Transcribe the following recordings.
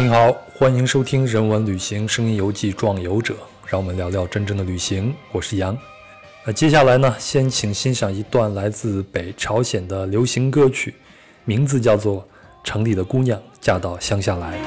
您好，欢迎收听《人文旅行声音游记·壮游者》，让我们聊聊真正的旅行。我是杨。那接下来呢，先请欣赏一段来自北朝鲜的流行歌曲，名字叫做《城里的姑娘嫁到乡下来》。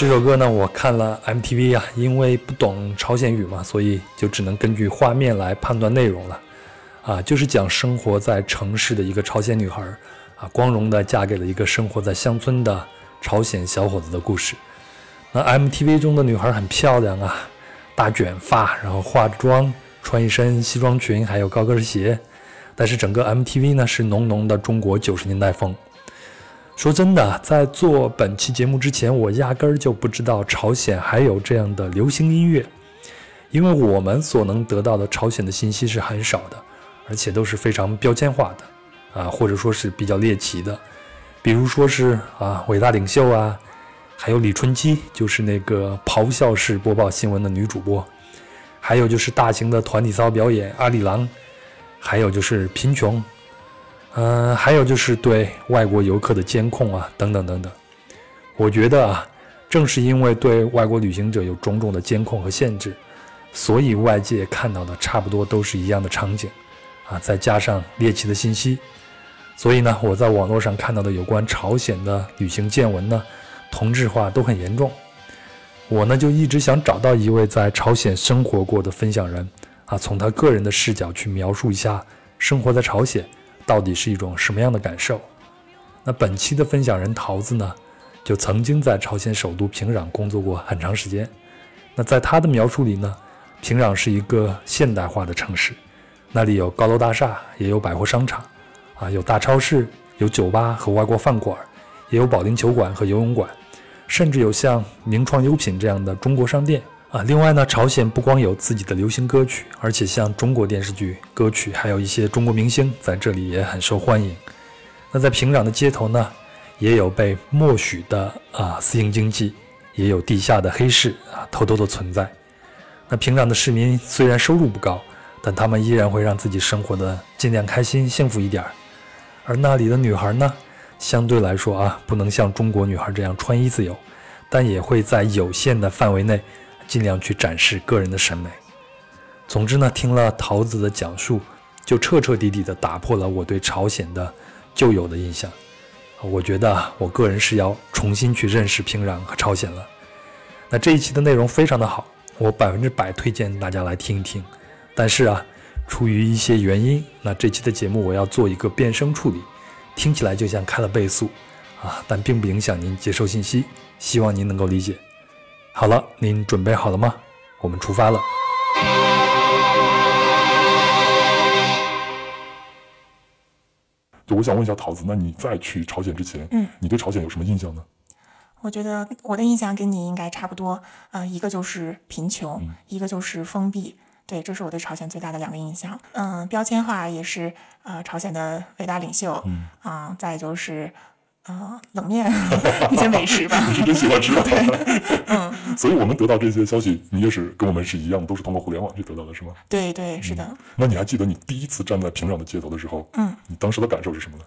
这首歌呢，我看了 MTV 啊，因为不懂朝鲜语嘛，所以就只能根据画面来判断内容了。啊，就是讲生活在城市的一个朝鲜女孩啊，光荣的嫁给了一个生活在乡村的朝鲜小伙子的故事。那 MTV 中的女孩很漂亮啊，大卷发，然后化着妆，穿一身西装裙，还有高跟鞋。但是整个 MTV 呢是浓浓的中国九十年代风。说真的，在做本期节目之前，我压根儿就不知道朝鲜还有这样的流行音乐，因为我们所能得到的朝鲜的信息是很少的，而且都是非常标签化的，啊，或者说是比较猎奇的，比如说是啊伟大领袖啊，还有李春基，就是那个咆哮式播报新闻的女主播，还有就是大型的团体操表演阿里郎，还有就是贫穷。嗯，还有就是对外国游客的监控啊，等等等等。我觉得啊，正是因为对外国旅行者有种种的监控和限制，所以外界看到的差不多都是一样的场景，啊，再加上猎奇的信息，所以呢，我在网络上看到的有关朝鲜的旅行见闻呢，同质化都很严重。我呢就一直想找到一位在朝鲜生活过的分享人，啊，从他个人的视角去描述一下生活在朝鲜。到底是一种什么样的感受？那本期的分享人桃子呢，就曾经在朝鲜首都平壤工作过很长时间。那在他的描述里呢，平壤是一个现代化的城市，那里有高楼大厦，也有百货商场，啊，有大超市，有酒吧和外国饭馆，也有保龄球馆和游泳馆，甚至有像名创优品这样的中国商店。啊，另外呢，朝鲜不光有自己的流行歌曲，而且像中国电视剧歌曲，还有一些中国明星在这里也很受欢迎。那在平壤的街头呢，也有被默许的啊私营经济，也有地下的黑市啊偷偷的存在。那平壤的市民虽然收入不高，但他们依然会让自己生活的尽量开心幸福一点儿。而那里的女孩呢，相对来说啊，不能像中国女孩这样穿衣自由，但也会在有限的范围内。尽量去展示个人的审美。总之呢，听了桃子的讲述，就彻彻底底的打破了我对朝鲜的旧有的印象。我觉得我个人是要重新去认识平壤和朝鲜了。那这一期的内容非常的好，我百分之百推荐大家来听一听。但是啊，出于一些原因，那这期的节目我要做一个变声处理，听起来就像开了倍速啊，但并不影响您接收信息，希望您能够理解。好了，您准备好了吗？我们出发了。就我想问一下桃子，那你在去朝鲜之前，嗯，你对朝鲜有什么印象呢？我觉得我的印象跟你应该差不多，呃，一个就是贫穷，嗯一个就是封闭，对，这是我对朝鲜最大的两个印象。嗯，标签化也是，呃，朝鲜的伟大领袖，嗯啊、再就是，呃，冷面 一些美食吧。你是真喜欢吃啊？嗯，所以我们得到这些消息，你也是跟我们是一样，都是通过互联网去得到的，是吗？对对，是的。那你还记得你第一次站在平壤的街头的时候，嗯你当时的感受是什么呢？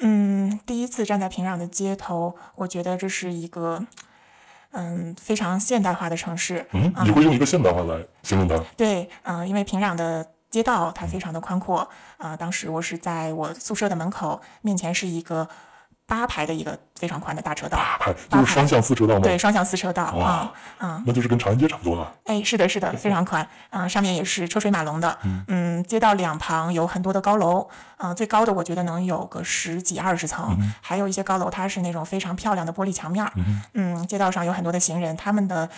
嗯，第一次站在平壤的街头，我觉得这是一个，嗯，非常现代化的城市。嗯，你会用一个现代化来形容它？对，嗯、因为平壤的街道它非常的宽阔，啊、当时我是在我宿舍的门口，面前是一个八排的一个非常宽的大车道，八排，就是双向四车道吗？对，，双向四车道啊啊，嗯，那就是跟长安街差不多了。哎，是的，是的，非常宽，嗯、上面也是车水马龙的，嗯，街道两旁有很多的高楼，嗯、最高的我觉得能有个十几二十层，还有一些高楼它是那种非常漂亮的玻璃墙面嗯，嗯，街道上有很多的行人，他们的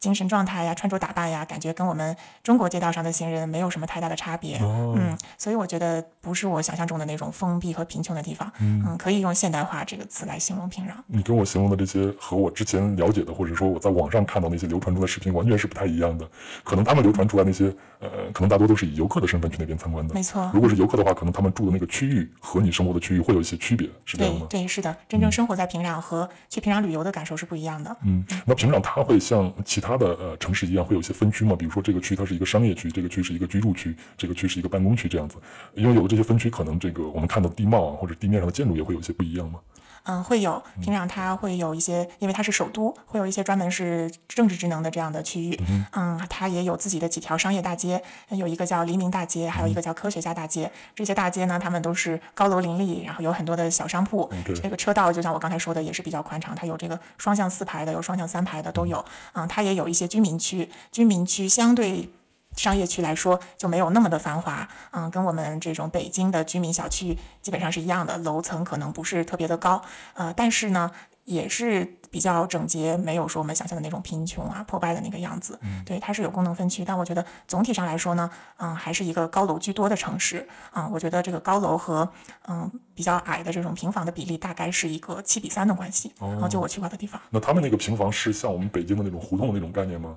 精神状态呀、穿着打扮呀，感觉跟我们中国街道上的行人没有什么太大的差别。哦嗯，所以我觉得不是我想象中的那种封闭和贫穷的地方。嗯，可以用现代化这个词来形容平壤。你跟我形容的这些和我之前了解的，或者说我在网上看到那些流传中的视频，完全是不太一样的。可能他们流传出来那些，呃，可能大多都是以游客的身份去那边参观的。没错如果是游客的话，可能他们住的那个区域和你生活的区域会有一些区别，是这样吗？对对，是的，真正生活在平壤和去平壤旅游的感受是不一样的。嗯，那平壤它会像其他它的呃城市一样，会有一些分区嘛？比如说这个区它是一个商业区，这个区是一个居住区，这个区是一个办公区这样子。因为有了这些分区，可能这个我们看到地貌啊，或者地面上的建筑也会有一些不一样吗？嗯，会有平壤，它会有一些，因为它是首都，会有一些专门是政治职能的这样的区域。嗯，它也有自己的几条商业大街，有一个叫黎明大街，还有一个叫科学家大街。这些大街呢，它们都是高楼林立，然后有很多的小商铺。这个车道就像我刚才说的，也是比较宽敞，它有这个双向四排的，有双向三排的都有。嗯，它也有一些居民区，居民区相对。商业区来说就没有那么的繁华，嗯，跟我们这种北京的居民小区基本上是一样的，楼层可能不是特别的高，呃，但是呢也是比较整洁，没有说我们想象的那种贫穷啊、破败的那个样子。对，它是有功能分区，但我觉得总体上来说呢，嗯，还是一个高楼居多的城市。嗯，我觉得这个高楼和嗯比较矮的这种平房的比例大概是一个七比三的关系。然后就我去过的地方，那他们那个平房是像我们北京的那种胡同的那种概念吗？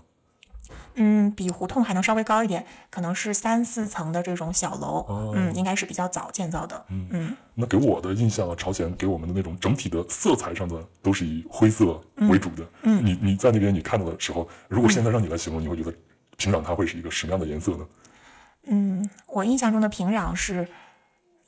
嗯，比胡同还能稍微高一点，可能是三四层的这种小楼，哦嗯，应该是比较早建造的。嗯嗯那给我的印象啊，朝鲜给我们的那种整体的色彩上的都是以灰色为主的。嗯，你你在那边你看到的时候，如果现在让你来形容，你会觉得平壤它会是一个什么样的颜色呢？嗯，我印象中的平壤是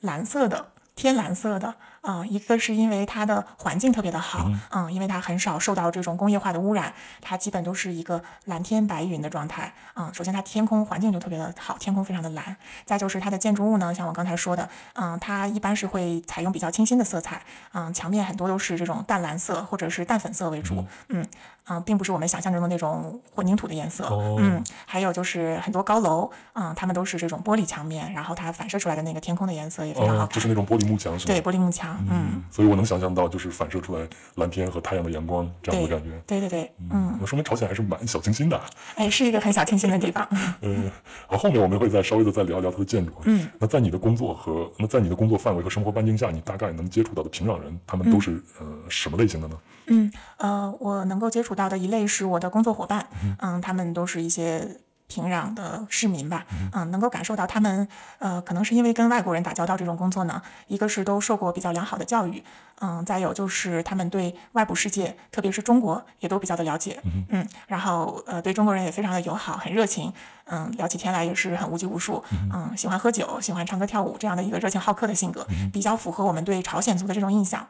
蓝色的，天蓝色的。啊、一个是因为它的环境特别的好，嗯因为它很少受到这种工业化的污染，它基本都是一个蓝天白云的状态。嗯，首先它天空环境就特别的好，天空非常的蓝。再就是它的建筑物呢，像我刚才说的，嗯，它一般是会采用比较清新的色彩，嗯，墙面很多都是这种淡蓝色或者是淡粉色为主，嗯嗯，并不是我们想象中的那种混凝土的颜色，哦嗯，还有就是很多高楼，嗯，它们都是这种玻璃墙面，然后它反射出来的那个天空的颜色也非常好哦，看，就是那种玻璃幕墙？对，玻璃幕墙，嗯，所以我能想象到，就是反射出来蓝天和太阳的阳光这样的感觉。对对对，嗯，那说明朝鲜还是蛮小清新的。哎，是一个很小清新的地方，嗯，好，后面我们会再稍微的再聊一聊它的建筑。嗯，那在你的工作和那在你的工作范围和生活半径下，你大概能接触到的平壤人，他们都是、呃什么类型的呢？嗯，呃，我能够接触到的一类是我的工作伙伴，嗯，他们都是一些平壤的市民吧，嗯，能够感受到他们，呃，可能是因为跟外国人打交道这种工作呢，一个是都受过比较良好的教育，嗯，再有就是他们对外部世界，特别是中国，也都比较的了解，嗯，然后呃，对中国人也非常的友好，很热情，嗯，聊起天来也是很无拘无束，嗯，喜欢喝酒，喜欢唱歌跳舞这样的一个热情好客的性格，比较符合我们对朝鲜族的这种印象。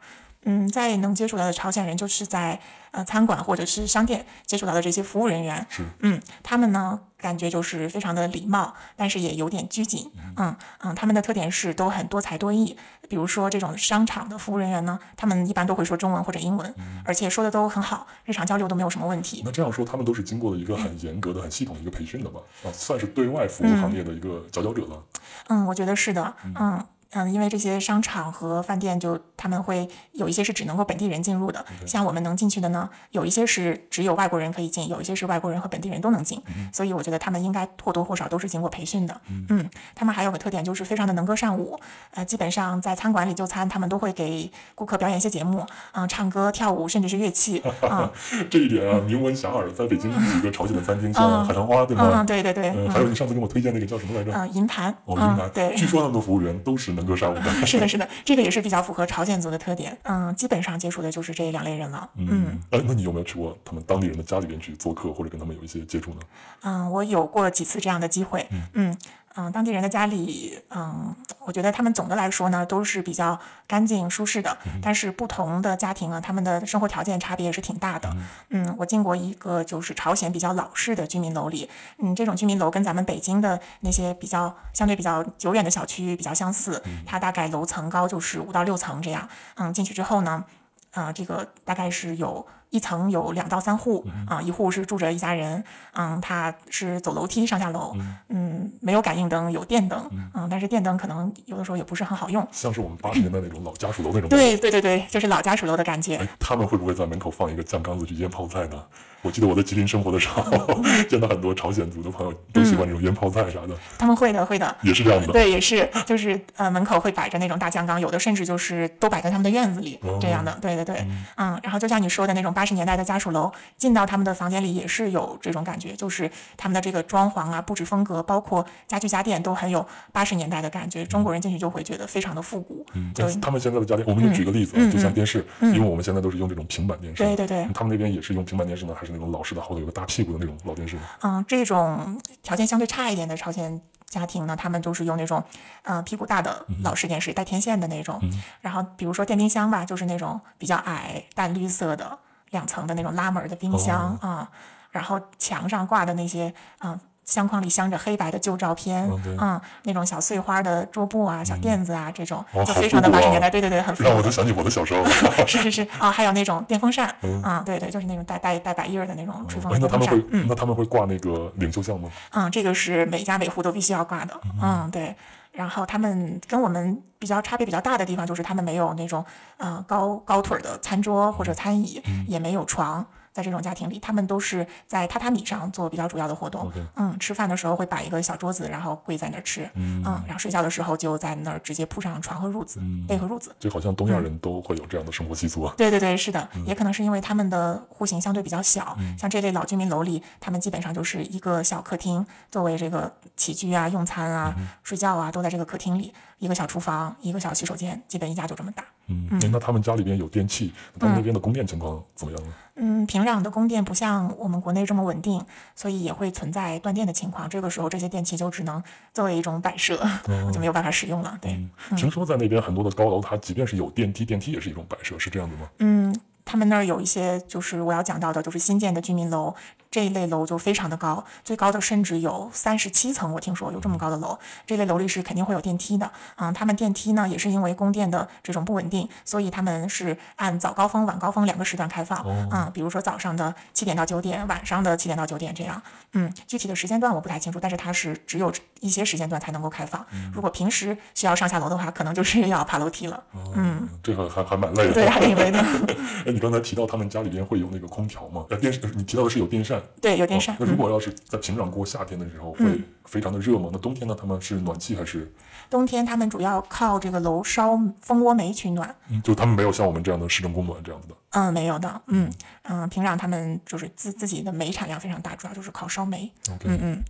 嗯，在能接触到的朝鲜人，就是在呃餐馆或者是商店接触到的这些服务人员。是嗯，他们呢感觉就是非常的礼貌，但是也有点拘谨。嗯嗯，他们的特点是都很多才多艺。比如说这种商场的服务人员呢，他们一般都会说中文或者英文，而且说的都很好，日常交流都没有什么问题。那这样说，他们都是经过了一个很严格的、很系统的一个培训的吧？啊，算是对外服务行业的一个佼佼者了。嗯，我觉得是的。嗯。嗯，因为这些商场和饭店就他们会有一些是只能够本地人进入的，像我们能进去的呢，有一些是只有外国人可以进，有一些是外国人和本地人都能进，所以我觉得他们应该或多或少都是经过培训的。嗯，他们还有个特点就是非常的能歌善舞，呃，基本上在餐馆里就餐，他们都会给顾客表演一些节目，嗯、唱歌、跳舞，甚至是乐器，嗯这一点啊，名闻遐迩，在北京有一个朝鲜的餐厅，像海棠花，对吗？嗯，对对对，嗯，还有你上次给我推荐那个叫什么来着？嗯，银盘，哦，云南。嗯对，据说他们的服务员都是能歌善舞的。是的，是的，这个也是比较符合朝鲜族的特点。嗯，基本上接触的就是这两类人了。嗯哎，那你有没有去过他们当地人的家里边去做客，或者跟他们有一些接触呢？嗯，我有过几次这样的机会。嗯嗯，当地人的家里，嗯，我觉得他们总的来说呢都是比较干净舒适的，但是不同的家庭啊，他们的生活条件差别也是挺大的。嗯，我进过一个就是朝鲜比较老式的居民楼里，嗯，这种居民楼跟咱们北京的那些比较相对比较久远的小区比较相似，它大概楼层高就是五到六层这样。嗯，进去之后呢。呃，这个大概是有一层有两到三户啊、一户是住着一家人，嗯，他是走楼梯上下楼，嗯，没有感应灯，有电灯，嗯，但是电灯可能有的时候也不是很好用。像是我们八十年代那种老家属楼那种。对对对对，就是老家属楼的感觉。哎，他们会不会在门口放一个酱缸子去腌泡菜呢？我记得我在吉林生活的时候，见到很多朝鲜族的朋友都喜欢这种腌泡菜啥的，他们会的，会的。也是这样的。对，也是，就是呃，门口会摆着那种大酱缸，有的甚至就是都摆在他们的院子里哦这样的。对对对，嗯，然后就像你说的那种八十年代的家属楼，进到他们的房间里也是有这种感觉，就是他们的这个装潢啊、布置风格，包括家具家电都很有八十年代的感觉。中国人进去就会觉得非常的复古。嗯他们现在的家电，我们就举个例子就像电视，因为我们现在都是用这种平板电视，对对对他们那边也是用平板电视呢，还是那种老式的后头有个大屁股的那种老电视？嗯，这种条件相对差一点的朝鲜家庭呢，他们都是用那种，呃，屁股大的老式电视，带天线的那种。然后比如说电冰箱吧，就是那种比较矮、淡绿色的两层的那种拉门的冰箱啊、然后墙上挂的那些，嗯、相框里镶着黑白的旧照片，嗯那种小碎花的桌布啊、小垫子啊，这种就非常的八十年代，对对对，很。让我就想起我的小时候。是是是啊、还有那种电风扇，啊、对对，就是那种带带带百叶儿的那种吹风哎，的电风扇那他们会，，那他们会挂那个领袖像吗？嗯，这个是每家每户都必须要挂的。嗯，对。然后他们跟我们比较差别比较大的地方，就是他们没有那种呃高高腿儿的餐桌或者餐椅，也没有床。在这种家庭里，他们都是在榻榻米上做比较主要的活动。嗯，吃饭的时候会摆一个小桌子，然后跪在那儿吃。嗯，然后睡觉的时候就在那儿直接铺上床和褥子、被和褥子。就好像东亚人都会有这样的生活习俗啊。对对对，是的，也可能是因为他们的户型相对比较小，像这类老居民楼里，他们基本上就是一个小客厅，作为这个起居啊、用餐啊、睡觉啊，都在这个客厅里，一个小厨房，一个小洗手间，基本一家就这么大。嗯，哎那他们家里边有电器，他们那边的供电情况怎么样呢？嗯，平壤的供电不像我们国内这么稳定，所以也会存在断电的情况。这个时候，这些电器就只能作为一种摆设，就没有办法使用了。对，听说在那边很多的高楼，它即便是有电梯，电梯也是一种摆设，是这样的吗？嗯，他们那儿有一些就是我要讲到的，就是新建的居民楼，这一类楼就非常的高，最高的甚至有三十七层，我听说有这么高的楼。这类楼里是肯定会有电梯的，嗯，他们电梯呢也是因为供电的这种不稳定，所以他们是按早高峰、晚高峰两个时段开放，嗯，比如说早上的七点到九点，晚上的七点到九点这样，嗯，具体的时间段我不太清楚，但是它是只有一些时间段才能够开放，如果平时需要上下楼的话，可能就是要爬楼梯了，嗯，这个还还蛮累的。对，还挺累的，哎，你刚才提到他们家里边会有那个空调吗？呃，电视，你提到的是有电扇。对，有电扇哦。那如果要是在平壤过夏天的时候，会非常的热吗？那冬天呢？他们是暖气还是？冬天他们主要靠这个楼烧蜂窝煤取暖。嗯就他们没有像我们这样的市政供暖这样子的。嗯，没有的。嗯嗯，平壤他们就是自自己的煤产量非常大，主要就是靠烧煤。嗯嗯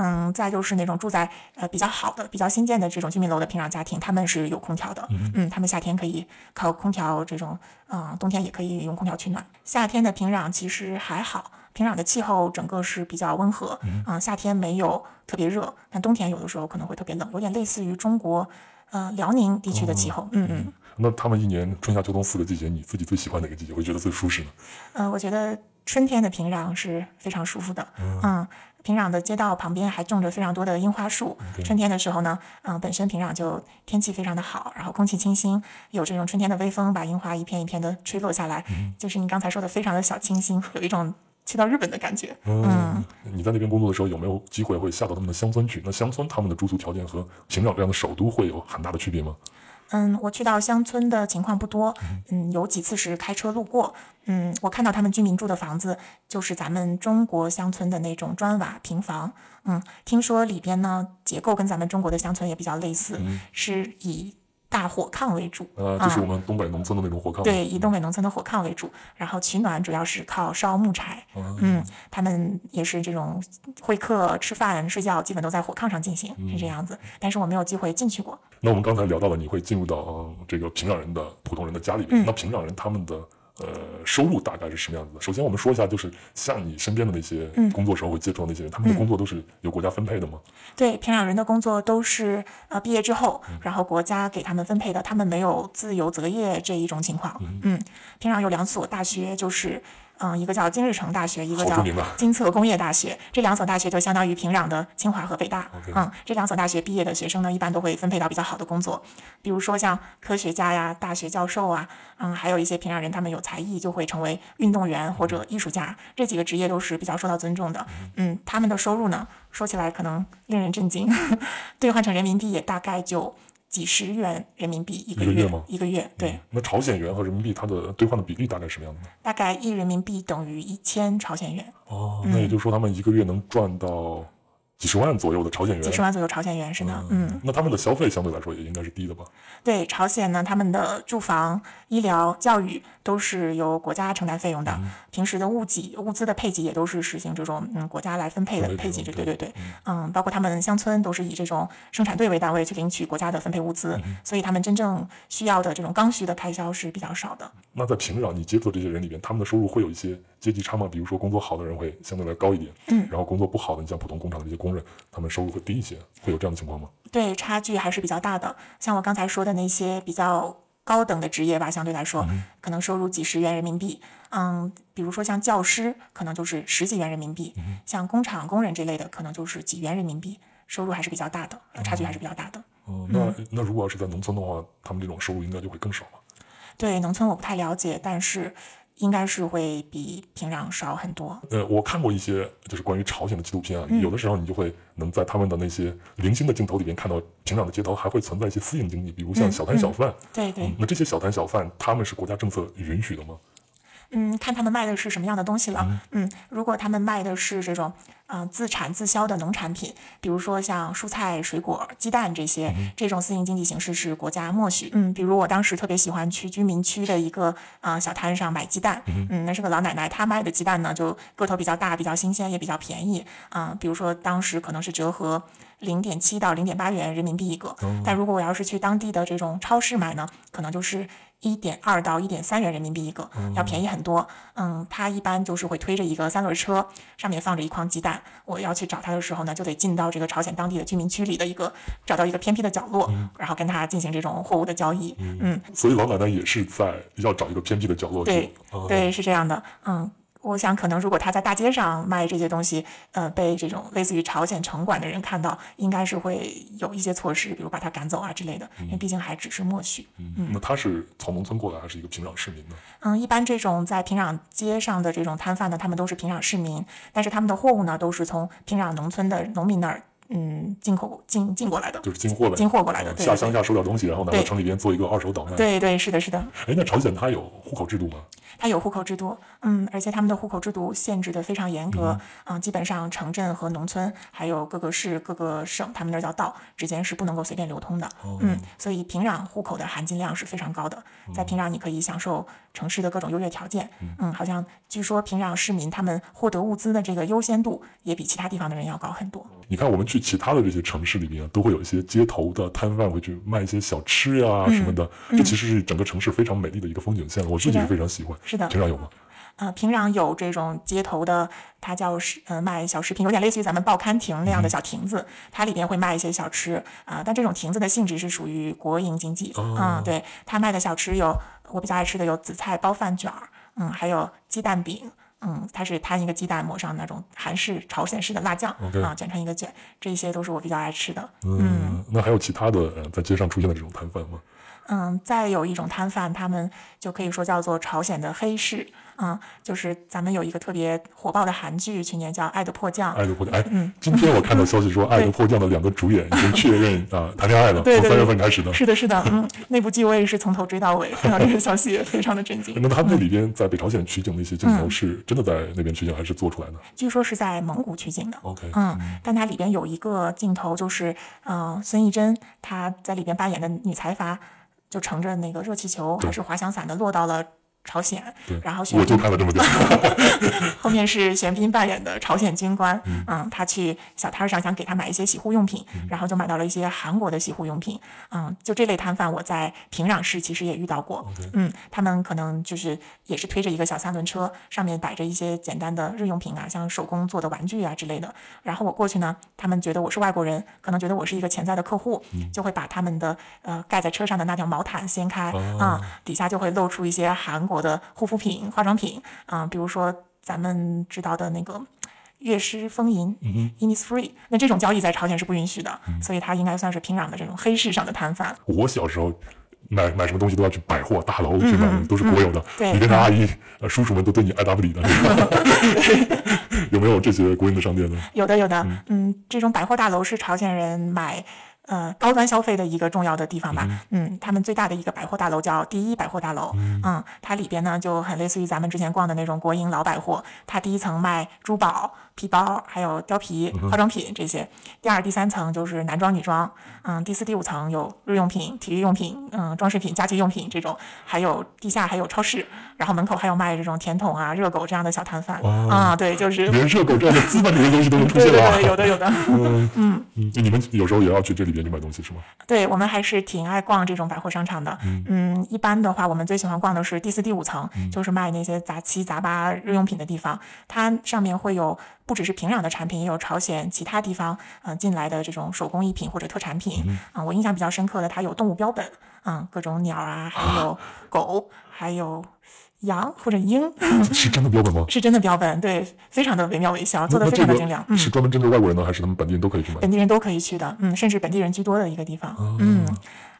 嗯，再就是那种住在呃比较好的、比较新建的这种居民楼的平壤家庭，他们是有空调的。嗯他们夏天可以靠空调这种，嗯，冬天也可以用空调取暖。夏天的平壤其实还好，平壤的气候整个是比较温和，嗯，夏天没有特别热，但冬天有的时候可能会特别冷，有点类似于中国呃辽宁地区的气候。嗯嗯。那他们一年春夏秋冬四个季节，你自己最喜欢哪个季节？会觉得最舒适呢？嗯，我觉得春天的平壤是非常舒服的。嗯，平壤的街道旁边还种着非常多的樱花树。春天的时候呢，嗯，本身平壤就天气非常的好，然后空气清新，有这种春天的微风，把樱花一片一片的吹落下来，就是你刚才说的非常的小清新，有一种去到日本的感觉。嗯，你在那边工作的时候，有没有机会会下到他们的乡村去？那乡村他们的住宿条件和平壤这样的首都会有很大的区别吗？嗯，我去到乡村的情况不多，嗯，有几次是开车路过，嗯，我看到他们居民住的房子就是咱们中国乡村的那种砖瓦平房，嗯，听说里边呢结构跟咱们中国的乡村也比较类似，是以大火炕为主，呃，就是我们东北农村的那种火炕。对，以东北农村的火炕为主，然后取暖主要是靠烧木柴。嗯，他们也是这种会客、吃饭、睡觉基本都在火炕上进行，是这样子。但是我没有机会进去过。那我们刚才聊到了，你会进入到、呃、这个平壤人的普通人的家里边。那平壤人他们的呃收入大概是什么样子的？首先我们说一下，就是像你身边的那些工作时候会接触到那些人，他们的工作都是由国家分配的吗？对，平壤人的工作都是呃毕业之后，然后国家给他们分配的，他们没有自由择业这一种情况。嗯，平壤有两所大学，就是嗯，一个叫金日成大学，一个叫金策工业大学。这两所大学就相当于平壤的清华和北大。嗯，这两所大学毕业的学生呢，一般都会分配到比较好的工作，比如说像科学家呀、大学教授啊，嗯，还有一些平壤人，他们有才艺就会成为运动员或者艺术家，这几个职业都是比较受到尊重的。嗯，他们的收入呢，说起来可能令人震惊，兑换成人民币也大概就几十元人民币一个月，一个月吗一个月，对，那朝鲜元和人民币它的兑换的比例大概是什么样的呢？大概一人民币等于一千朝鲜元，哦，那也就是说他们一个月能赚到几十万左右的朝鲜元。几十万左右朝鲜元是呢，嗯。那他们的消费相对来说也应该是低的吧？对朝鲜呢，他们的住房、医疗、教育都是由国家承担费用的，平时的物给、物资的配给也都是实行这种嗯国家来分配的配配给制，对对对对，嗯，包括他们乡村都是以这种生产队为单位去领取国家的分配物资，所以他们真正需要的这种刚需的开销是比较少的。那在平壤你接触的这些人里边，他们的收入会有一些阶级差吗？比如说工作好的人会相对来高一点，嗯然后工作不好的，你像普通工厂的这些工人，他们收入会低一些，会有这样的情况吗？对，差距还是比较大的。像我刚才说的那些比较高等的职业吧，相对来说，可能收入几十元人民币。嗯，比如说像教师，可能就是十几元人民币；像工厂工人这类的，可能就是几元人民币，收入还是比较大的，差距还是比较大的。哦，那那如果要是在农村的话，他们这种收入应该就会更少了。对农村我不太了解，但是应该是会比平壤少很多。呃，我看过一些就是关于朝鲜的纪录片啊，嗯有的时候你就会能在他们的那些零星的镜头里面看到平壤的街头还会存在一些私营经济，比如像嗯小摊小贩。对对，那这些小摊小贩，他们是国家政策允许的吗？嗯，看他们卖的是什么样的东西了。嗯，如果他们卖的是这种嗯、呃自产自销的农产品，比如说像蔬菜、水果、鸡蛋这些，这种私营经济形式是国家默许。嗯，比如我当时特别喜欢去居民区的一个啊、呃小摊上买鸡蛋，嗯，那是个老奶奶，她卖的鸡蛋呢就个头比较大，比较新鲜，也比较便宜啊、比如说当时可能是折合。零点七到零点八元人民币一个，但如果我要是去当地的这种超市买呢，可能就是一点二到一点三元人民币一个，要便宜很多。嗯，他一般就是会推着一个三轮车，上面放着一筐鸡蛋。我要去找他的时候呢，就得进到这个朝鲜当地的居民区里的一个，找到一个偏僻的角落，然后跟他进行这种货物的交易。嗯，所以老奶奶也是在要找一个偏僻的角落去。对啊对，是这样的。嗯，我想可能如果他在大街上卖这些东西，呃，被这种类似于朝鲜城管的人看到，应该是会有一些措施，比如把他赶走啊之类的，因为毕竟还只是默许。嗯，那他是从农村过来，还是一个平壤市民呢？嗯，一般这种在平壤街上的这种摊贩呢，他们都是平壤市民，但是他们的货物呢，都是从平壤农村的农民那儿，嗯，进口进进过来的。就是进货呗，进货过来的下乡下收点东西，然后拿到城里边做一个二手倒卖。，对对，是的，是的，哎，那朝鲜它有户口制度吗？它有户口制度，嗯，而且他们的户口制度限制的非常严格，嗯、基本上城镇和农村，还有各个市、各个省，他们那儿叫道之间是不能够随便流通的，嗯，所以平壤户口的含金量是非常高的，在平壤你可以享受城市的各种优越条件，嗯，好像据说平壤市民他们获得物资的这个优先度也比其他地方的人要高很多，你看，我们去其他的这些城市里边啊，都会有一些街头的摊贩会去卖一些小吃呀、什么的，这其实是整个城市非常美丽的一个风景线了。我自己嗯是非常喜欢。是的平壤有吗？呃，平壤有这种街头的，它叫是呃卖小食品，有点类似于咱们报刊亭那样的小亭子，它里边会卖一些小吃啊、但这种亭子的性质是属于国营经济，嗯，对，它卖的小吃有我比较爱吃的有紫菜包饭卷儿，嗯，还有鸡蛋饼。嗯，它是摊一个鸡蛋，抹上那种韩式、朝鲜式的辣酱啊，卷成一个卷，这些都是我比较爱吃的。嗯，那还有其他的呃，在街上出现的这种摊贩吗？嗯，再有一种摊贩，他们就可以说叫做朝鲜的黑市。嗯，就是咱们有一个特别火爆的韩剧，去年叫《爱的迫降》。爱的迫降，哎，今天我看到消息说，《爱的迫降》的两个主演已经确认 啊谈恋爱了，从三月份开始的。是的，是的，嗯，那部剧我也是从头追到尾，看到这个消息也非常的震惊。那他们那里边在北朝鲜取景的一些镜嗯头是真的在那边取景，还是做出来的据说是在蒙古取景的。？OK，嗯，但它里边有一个镜头，就是嗯、呃孙艺珍她在里边扮演的女财阀，就乘着那个热气球还是滑翔伞的落到了朝鲜对，然后我就看了这么多。后面面是玄彬扮演的朝鲜军官，嗯，他去小摊上想给他买一些洗护用品，然后就买到了一些韩国的洗护用品，嗯，就这类摊贩我在平壤市其实也遇到过，嗯，他们可能就是也是推着一个小三轮车，上面摆着一些简单的日用品啊，像手工做的玩具啊之类的，然后我过去呢，他们觉得我是外国人，可能觉得我是一个潜在的客户，就会把他们的呃盖在车上的那条毛毯掀开啊、底下就会露出一些韩国的护肤品、化妆品啊、比如说咱们知道的那个。悦诗风吟、Innisfree，那这种交易在朝鲜是不允许的，所以它应该算是平壤的这种黑市上的摊贩。我小时候买买什么东西都要去百货大楼去买，都是国有的，嗯对里边的阿姨、呃叔叔们都对你爱答不理的。有没有这些国营的商店呢？有的，有的，嗯这种百货大楼是朝鲜人买呃高端消费的一个重要的地方吧。嗯他们最大的一个百货大楼叫第一百货大楼。嗯它里边呢就很类似于咱们之前逛的那种国营老百货。它第一层卖珠宝、皮包，还有貂皮、化妆品这些。第二、第三层就是男装、女装。嗯，第四、第五层有日用品、体育用品、嗯装饰品、家居用品这种，还有地下还有超市，然后门口还有卖这种甜筒啊、热狗这样的小摊贩。哦啊，对，就是连热狗这样的资本里的东西都能出现！对对对，有的有的。嗯，你们有时候也要去这里边去买东西是吗？对我们还是挺爱逛这种百货商场的。嗯一般的话，我们最喜欢逛的是第四、第五层，就是卖那些杂七杂八日用品的地方。它上面会有不只是平壤的产品，也有朝鲜其他地方嗯、呃进来的这种手工艺品或者特产品。嗯、我印象比较深刻的，它有动物标本，嗯，各种鸟啊，还有狗，还有羊或者鹰，是真的标本吗？是真的标本，对，非常的惟妙惟肖，做的非常的精良。嗯。是专门针对外国人呢，还是他们本地人都可以去买？本地人都可以去的，嗯，甚至本地人居多的一个地方，哦嗯，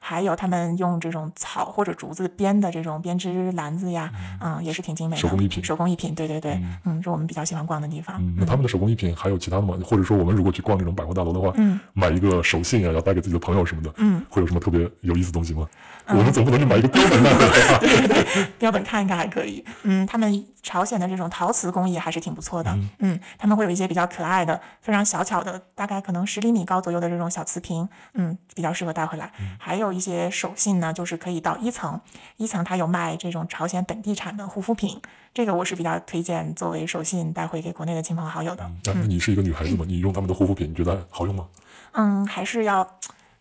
还有他们用这种草或者竹子编的这种编织篮子呀，嗯，也是挺精美的手工艺品手工艺品，对对对，嗯，是我们比较喜欢逛的地方。嗯那他们的手工艺品还有其他的吗？或者说我们如果去逛这种百货大楼的话，嗯买一个手信啊，要带给自己的朋友什么的，嗯，会有什么特别有意思的东西吗？我们总不能去买一个标本吧？对对对？标本看一看还可以，嗯，他们朝鲜的这种陶瓷工艺还是挺不错的，嗯他们会有一些比较可爱的、非常小巧的，大概可能十厘米高左右的这种小瓷瓶，嗯，比较适合带回来。还有一些手信呢，就是可以到一层，一层它有卖这种朝鲜本地产的护肤品，这个我是比较推荐作为手信带回给国内的亲朋好友的。那那你是一个女孩子嘛？你用他们的护肤品，你觉得好用吗？嗯，还是要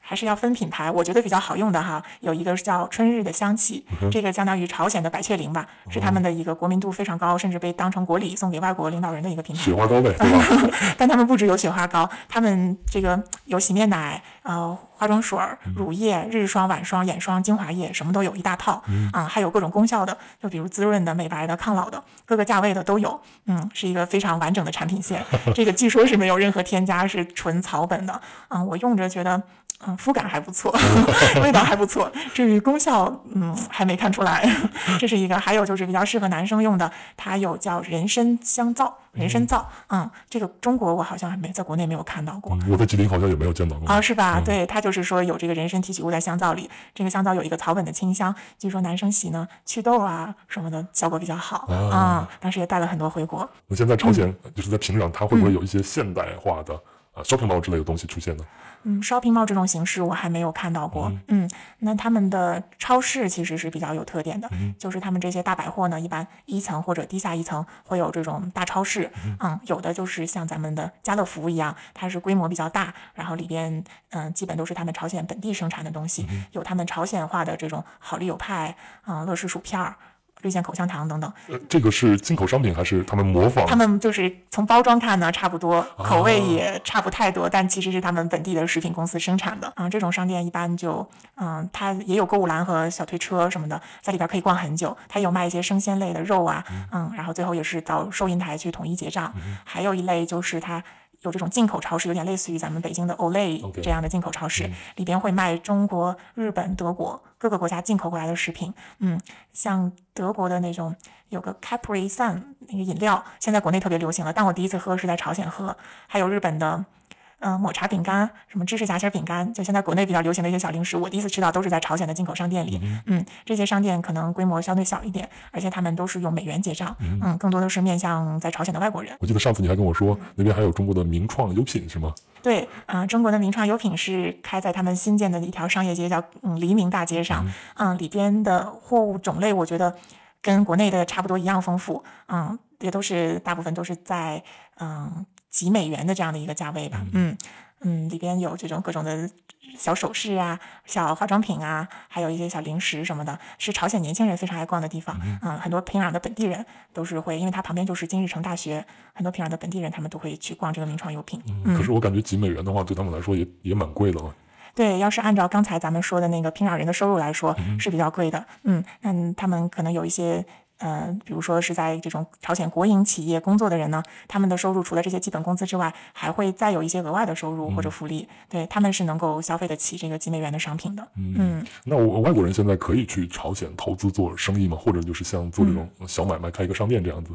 还是要分品牌。我觉得比较好用的哈，有一个是叫春日的香气，这个相当于朝鲜的百雀羚吧，是他们的一个国民度非常高，甚至被当成国礼送给外国领导人的一个品牌雪。花膏呗，对吧？但他们不只有雪花膏，他们这个有洗面奶、呃化妆水儿、乳液、日霜、晚霜、眼霜、精华液，什么都有一大套啊、还有各种功效的，就比如滋润的、美白的、抗老的，各个价位的都有。嗯，是一个非常完整的产品线。这个据说是没有任何添加，是纯草本的。嗯，我用着觉得。嗯，肤感还不错，味道还不错。至于功效，嗯，还没看出来。这是一个，还有就是比较适合男生用的，它有叫人参香皂，人参皂。嗯，这个中国我好像还没在国内没有看到过。我在吉林好像也没有见到过。啊，是吧？对，它就是说有这个人参提取物在香皂里，这个香皂有一个草本的清香，据说男生洗呢祛痘啊什么的效果比较好哦啊、当时也带了很多回国。那现在朝鲜嗯就是在平壤，它会不会有一些现代化的啊 shopping mall 之类的东西出现呢？嗯，shopping mall 这种形式我还没有看到过。嗯那他们的超市其实是比较有特点的，就是他们这些大百货呢，一般一层或者地下一层会有这种大超市。嗯，有的就是像咱们的家乐福一样，它是规模比较大，然后里边嗯、基本都是他们朝鲜本地生产的东西，有他们朝鲜化的这种好丽友派、嗯、乐事薯片儿。绿箭口香糖等等，呃，这个是进口商品还是他们模仿？他们就是从包装看呢，差不多，口味也差不太多，但其实是他们本地的食品公司生产的。嗯，这种商店一般就，嗯，它也有购物篮和小推车什么的，在里边可以逛很久。它有卖一些生鲜类的肉啊，嗯，然后最后也是到收银台去统一结账。还有一类就是它。有这种进口超市，有点类似于咱们北京的 Olay 这样的进口超市里边会卖中国、日本、德国各个国家进口过来的食品。嗯，像德国的那种有个 Capri Sun 那个饮料，现在国内特别流行了，但我第一次喝是在朝鲜喝。还有日本的，嗯、抹茶饼干，什么芝士夹心饼干，就现在国内比较流行的一些小零食，我第一次吃到都是在朝鲜的进口商店里。嗯这些商店可能规模相对小一点，而且他们都是用美元结账，嗯，更多的是面向在朝鲜的外国人。我记得上次你还跟我说，那边还有中国的名创优品是吗？对，啊、中国的名创优品是开在他们新建的一条商业街，叫嗯黎明大街上，嗯，里边的货物种类我觉得跟国内的差不多一样丰富，嗯，也都是大部分都是在嗯几美元的这样的一个价位吧，嗯嗯，里边有这种各种的小首饰啊、小化妆品啊，还有一些小零食什么的，是朝鲜年轻人非常爱逛的地方。嗯，很多平壤的本地人都是会，因为它旁边就是金日成大学，很多平壤的本地人他们都会去逛这个名创优品。嗯可是我感觉几美元的话，对他们来说也也蛮贵的了。对，要是按照刚才咱们说的那个平壤人的收入来说，是比较贵的。嗯，嗯，他们可能有一些。呃，比如说是在这种朝鲜国营企业工作的人呢，他们的收入除了这些基本工资之外，还会再有一些额外的收入或者福利，对他们是能够消费得起这个几美元的商品的。嗯，那我外国人现在可以去朝鲜投资做生意吗？或者就是像做这种小买卖，开一个商店这样子？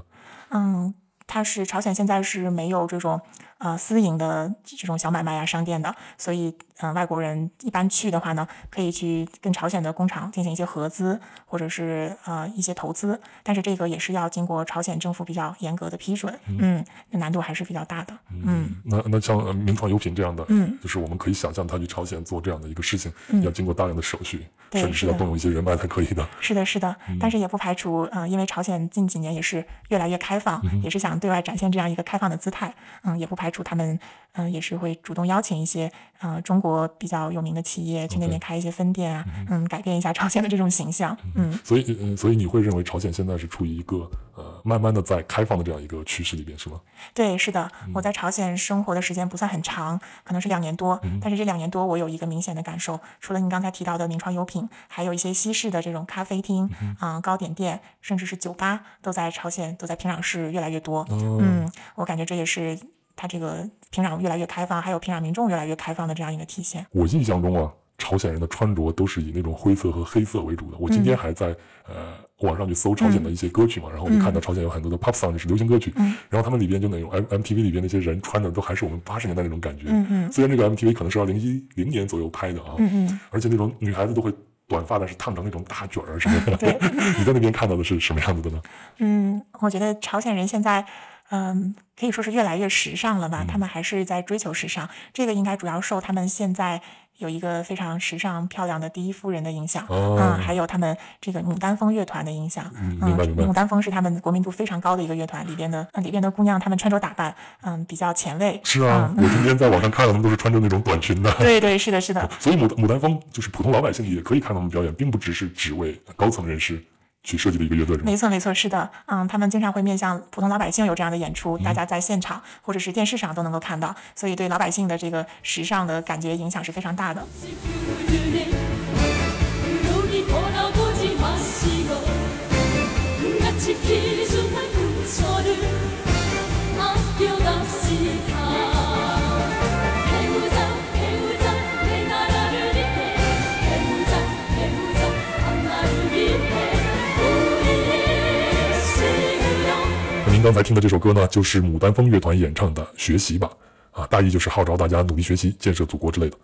嗯，它是朝鲜现在是没有这种呃私营的这种小买卖啊商店的，所以嗯、呃外国人一般去的话呢，可以去跟朝鲜的工厂进行一些合资或者是呃一些投资，但是这个也是要经过朝鲜政府比较严格的批准，嗯，那难度还是比较大的，嗯。那那像呃名创优品这样的，嗯，就是我们可以想象他去朝鲜做这样的一个事情，要经过大量的手续，对甚至是要动用一些人脉才可以的。是的，是的，但是也不排除，嗯、因为朝鲜近几年也是越来越开放，也是想对外展现这样一个开放的姿态，嗯，也不排除他们，嗯、也是会主动邀请一些，呃，中国比较有名的企业去那边开一些分店啊，嗯，改变一下朝鲜的这种形象，嗯，所以，嗯，所以你会认为朝鲜现在是处于一个呃慢慢的在开放的这样一个趋势里边，是吗？对，是的，我在朝鲜生活的时间不算很长，可能是两年多，但是这两年多我有一个明显的感受，除了你刚才提到的名创优品，还有一些西式的这种咖啡厅、啊、糕点店，甚至是酒吧，都在朝鲜都在平壤市越来越多。嗯，我感觉这也是它这个平壤越来越开放，还有平壤民众越来越开放的这样一个体现。我印象中啊，朝鲜人的穿着都是以那种灰色和黑色为主的。我今天还在、呃网上去搜朝鲜的一些歌曲嘛，然后我就看到朝鲜有很多的 pop song，就是流行歌曲，然后他们里边就那种 M MTV 里边那些人穿的都还是我们八十年代那种感觉。嗯嗯虽然这个 MTV 可能是二零一零年左右拍的啊，嗯嗯。而且那种女孩子都会短发，的是烫成那种大卷儿什么的。你在那边看到的是什么样子的呢？嗯，我觉得朝鲜人现在，嗯，可以说是越来越时尚了吧？他们还是在追求时尚，这个应该主要受他们现在有一个非常时尚漂亮的第一夫人的影响，哦嗯，还有他们这个牡丹峰乐团的影响，嗯牡丹峰是他们国民度非常高的一个乐团，里边的、呃里边的姑娘，她们穿着打扮，嗯，比较前卫，是啊，嗯我今天在网上看到他们都是穿着那种短裙的。对对，是的，是的，所以牡牡丹峰就是普通老百姓也可以看他们表演，并不只是只为高层人士去设计的一个乐队，是吗？没错，没错，是的，嗯，他们经常会面向普通老百姓有这样的演出，嗯大家在现场或者是电视上都能够看到，所以对老百姓的这个时尚的感觉影响是非常大的。您刚才听的这首歌呢，就是牡丹峰乐团演唱的《学习吧》啊，大意就是号召大家努力学习，建设祖国之类的。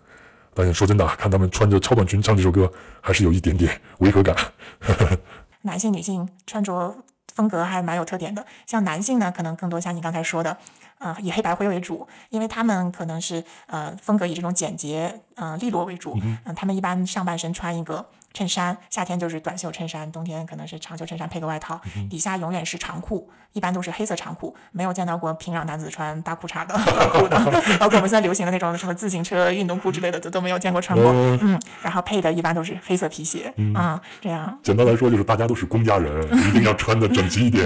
但是说真的啊，看他们穿着超短裙唱这首歌，还是有一点点违和感。男性、女性穿着风格还蛮有特点的。像男性呢，可能更多像你刚才说的，呃，以黑白灰为主，因为他们可能是呃风格以这种简洁、呃利落为主。嗯、他们一般上半身穿一个衬衫，夏天就是短袖衬衫，冬天可能是长袖衬衫配个外套，底下永远是长裤，一般都是黑色长裤，没有见到过平壤男子穿大裤衩的 短裤的，包括我们现在流行的那种什么自行车运动裤之类的，都都没有见过穿过。哦嗯，然后配的一般都是黑色皮鞋，啊，这样。简单来说，就是大家都是公家人，一定要穿的整齐一点。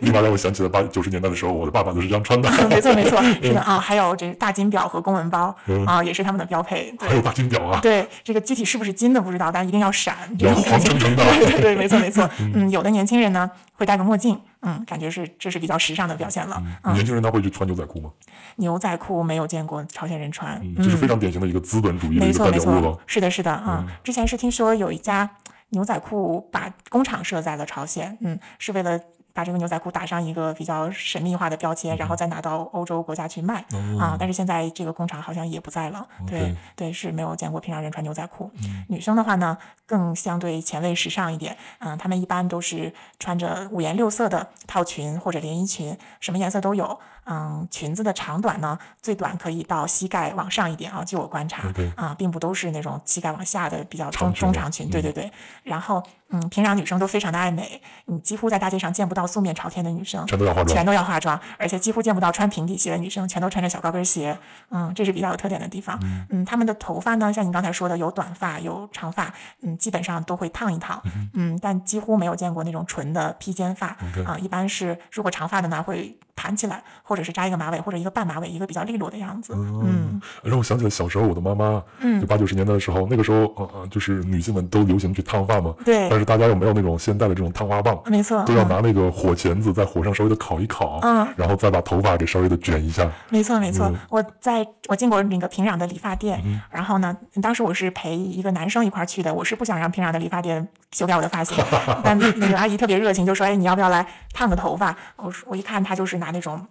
立马让我想起了八九十年代的时候，我的爸爸都是这样穿的。没错，没错，是的啊，还有这大金表和公文包啊，也是他们的标配。还有大金表啊，对，这个具体是不是金的不知道，但一定要闪，这要种感觉。黄澄澄的。对没错 没错。嗯，有的年轻人呢会戴个墨镜，嗯，感觉是这是比较时尚的表现了。嗯，年轻人他会去穿牛仔裤吗？牛仔裤没有见过朝鲜人穿，嗯，这是非常典型的一个资本主义的没一个代表物了，。是的，是的啊、之前是听说有一家牛仔裤把工厂设在了朝鲜，嗯，是为了把这个牛仔裤打上一个比较神秘化的标签，然后再拿到欧洲国家去卖、啊。但是现在这个工厂好像也不在了，对对，是没有见过平常人穿牛仔裤。女生的话呢，更相对前卫时尚一点，嗯，她们一般都是穿着五颜六色的套裙或者连衣裙，什么颜色都有。嗯，裙子的长短呢，最短可以到膝盖往上一点啊，据我观察啊，并不都是那种膝盖往下的比较中中长裙，对对对。然后嗯，平常女生都非常的爱美，你几乎在大街上见不到素面朝天的女生，全都要化妆全都要化妆，而且几乎见不到穿平底鞋的女生，全都穿着小高跟鞋。嗯，这是比较有特点的地方。嗯，她们的头发呢，像你刚才说的，有短发，有长发，嗯，基本上都会烫一烫。嗯，但几乎没有见过那种纯的披肩发啊，一般是如果长发的呢会盘起来，或者是扎一个马尾，或者一个半马尾，一个比较利落的样子。嗯，让我想起来小时候我的妈妈，嗯就八九十年代的时候，那个时候呃呃，就是女性们都流行去烫发嘛，对但是大家又没有那种现代的这种烫发棒，没错，都要嗯拿那个火钳子在火上稍微的烤一烤，嗯然后再把头发给稍微的卷一下，没错，没错。嗯我在我进过那个平壤的理发店，然后呢，当时我是陪一个男生一块儿去的，我是不想让平壤的理发店修改我的发型，但那个阿姨特别热情，就说：“哎，你要不要来烫个头发？”我说我一看，她就是拿那种。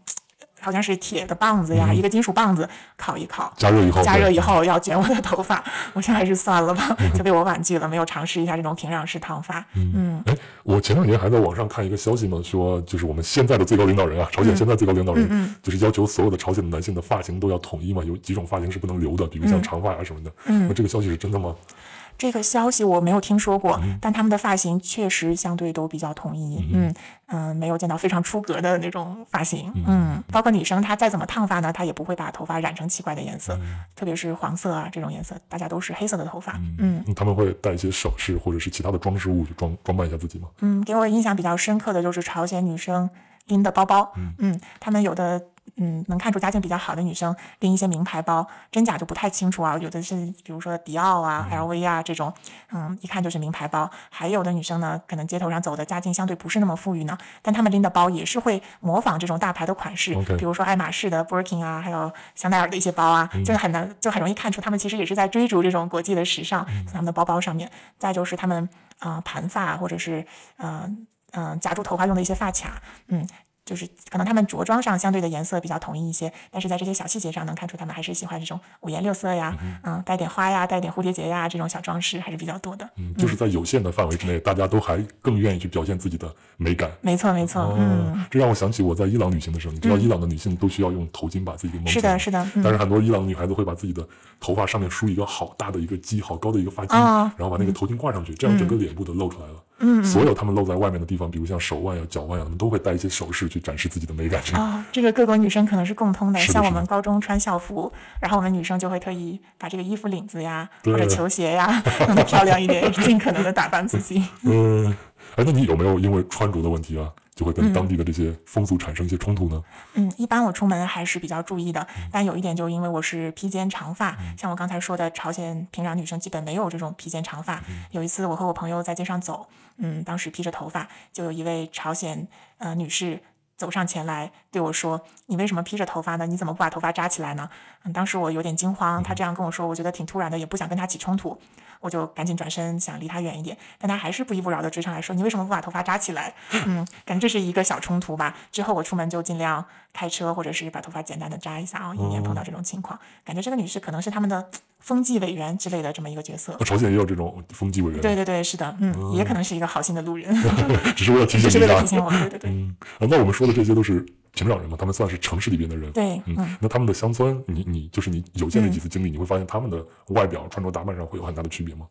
好像是铁的棒子呀，一个金属棒子烤一烤，加热以后加热以后要卷我的头发，我想还是算了吧，就被我婉拒了，没有尝试一下这种平壤式烫发。嗯哎，我前两年还在网上看一个消息嘛，说就是我们现在的最高领导人啊，朝嗯鲜现在最高领导人，就是要求所有的朝鲜的男性的发型都要统一嘛，有几种发型是不能留的，比如像长发啊什么的。嗯那这个消息是真的吗？这个消息我没有听说过，嗯但他们的发型确实相对都比较统一。嗯嗯、没有见到非常出格的那种发型。嗯，包括女生她再怎么烫发呢，她也不会把头发染成奇怪的颜色，特别是黄色啊这种颜色，大家都是黑色的头发。嗯嗯他们会带一些首饰或者是其他的装饰物去装装扮一下自己吗？嗯，给我印象比较深刻的就是朝鲜女生拎的包包。嗯，她们有的。嗯，能看出家境比较好的女生拎一些名牌包，真假就不太清楚啊。有的是比如说迪奥啊、LV 啊这种，嗯，一看就是名牌包。还有的女生呢，可能街头上走的家境相对不是那么富裕呢，但她们拎的包也是会模仿这种大牌的款式比如说爱马仕的 Birkin 啊，还有香奈儿的一些包啊，就是很难，就很容易看出她们其实也是在追逐这种国际的时尚，在她们的包包上面。再就是她们啊、呃盘发或者是嗯嗯夹住头发用的一些发卡，嗯。就是可能他们着装上相对的颜色比较统一一些，但是在这些小细节上能看出他们还是喜欢这种五颜六色呀，嗯，带点花呀，带点蝴蝶结呀，这种小装饰还是比较多的。嗯，就是在有限的范围之内，大家都还更愿意去表现自己的美感。没错，没错，嗯，这让我想起我在伊朗旅行的时候，你知道伊朗的女性都需要用头巾把自己给蒙起来，是的，是的，嗯但是很多伊朗的女孩子会把自己的头发上面梳一个好大的一个髻，好高的一个发髻，哦然后把那个头巾挂上去，这样整个脸部都露出来了。嗯，所有他们露在外面的地方，比如像手腕呀、脚腕呀，他们都会带一些首饰去展示自己的美感。哦，这个各国女生可能是共通的，像我们高中穿校服，然后我们女生就会特意把这个衣服领子呀或者球鞋呀 弄得漂亮一点，尽可能的打扮自己。嗯，哎，那你有没有因为穿着的问题啊，就会嗯跟当地的这些风俗产生一些冲突呢？嗯，一般我出门还是比较注意的，但有一点就因为我是披肩长发，像我刚才说的，朝鲜平壤女生基本没有这种披肩长发。有一次我和我朋友在街上走，嗯，当时披着头发，就有一位朝鲜呃女士。走上前来对我说：“你为什么披着头发呢？你怎么不把头发扎起来呢？”嗯，当时我有点惊慌，他这样跟我说，我觉得挺突然的，也不想跟他起冲突，我就赶紧转身想离他远一点，但他还是不依不饶的追上来说：“你为什么不把头发扎起来？”嗯，感觉这是一个小冲突吧。之后我出门就尽量开车，或者是把头发简单的扎一下哦，以免碰到这种情况。感觉这个女士可能是他们的风纪委员之类的这么一个角色。那朝鲜也有这种风纪委员，对对对，是的，嗯，也可能是一个好心的路人，只是为了提 只是醒你啊为了提。醒我。对对对，嗯，啊那我们说的这些都是平壤人嘛，他们算是城市里边的人。对，嗯嗯，那他们的乡村，你你就是你有见的几次经历，你会发现他们的外表、穿着打扮上会有很大的区别吗？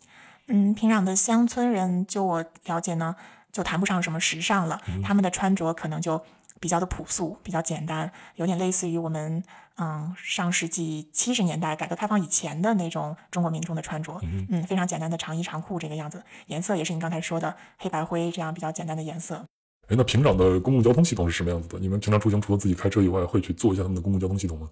嗯，平壤的乡村人，就我了解呢，就谈不上什么时尚了，他们的穿着可能就比较的朴素，比较简单，有点类似于我们嗯上世纪七十年代改革开放以前的那种中国民众的穿着，嗯，非常简单的长衣长裤这个样子，颜色也是你刚才说的黑白灰这样比较简单的颜色。哎，那平壤的公共交通系统是什么样子的？你们平常出行除了自己开车以外，会去坐一下他们的公共交通系统吗？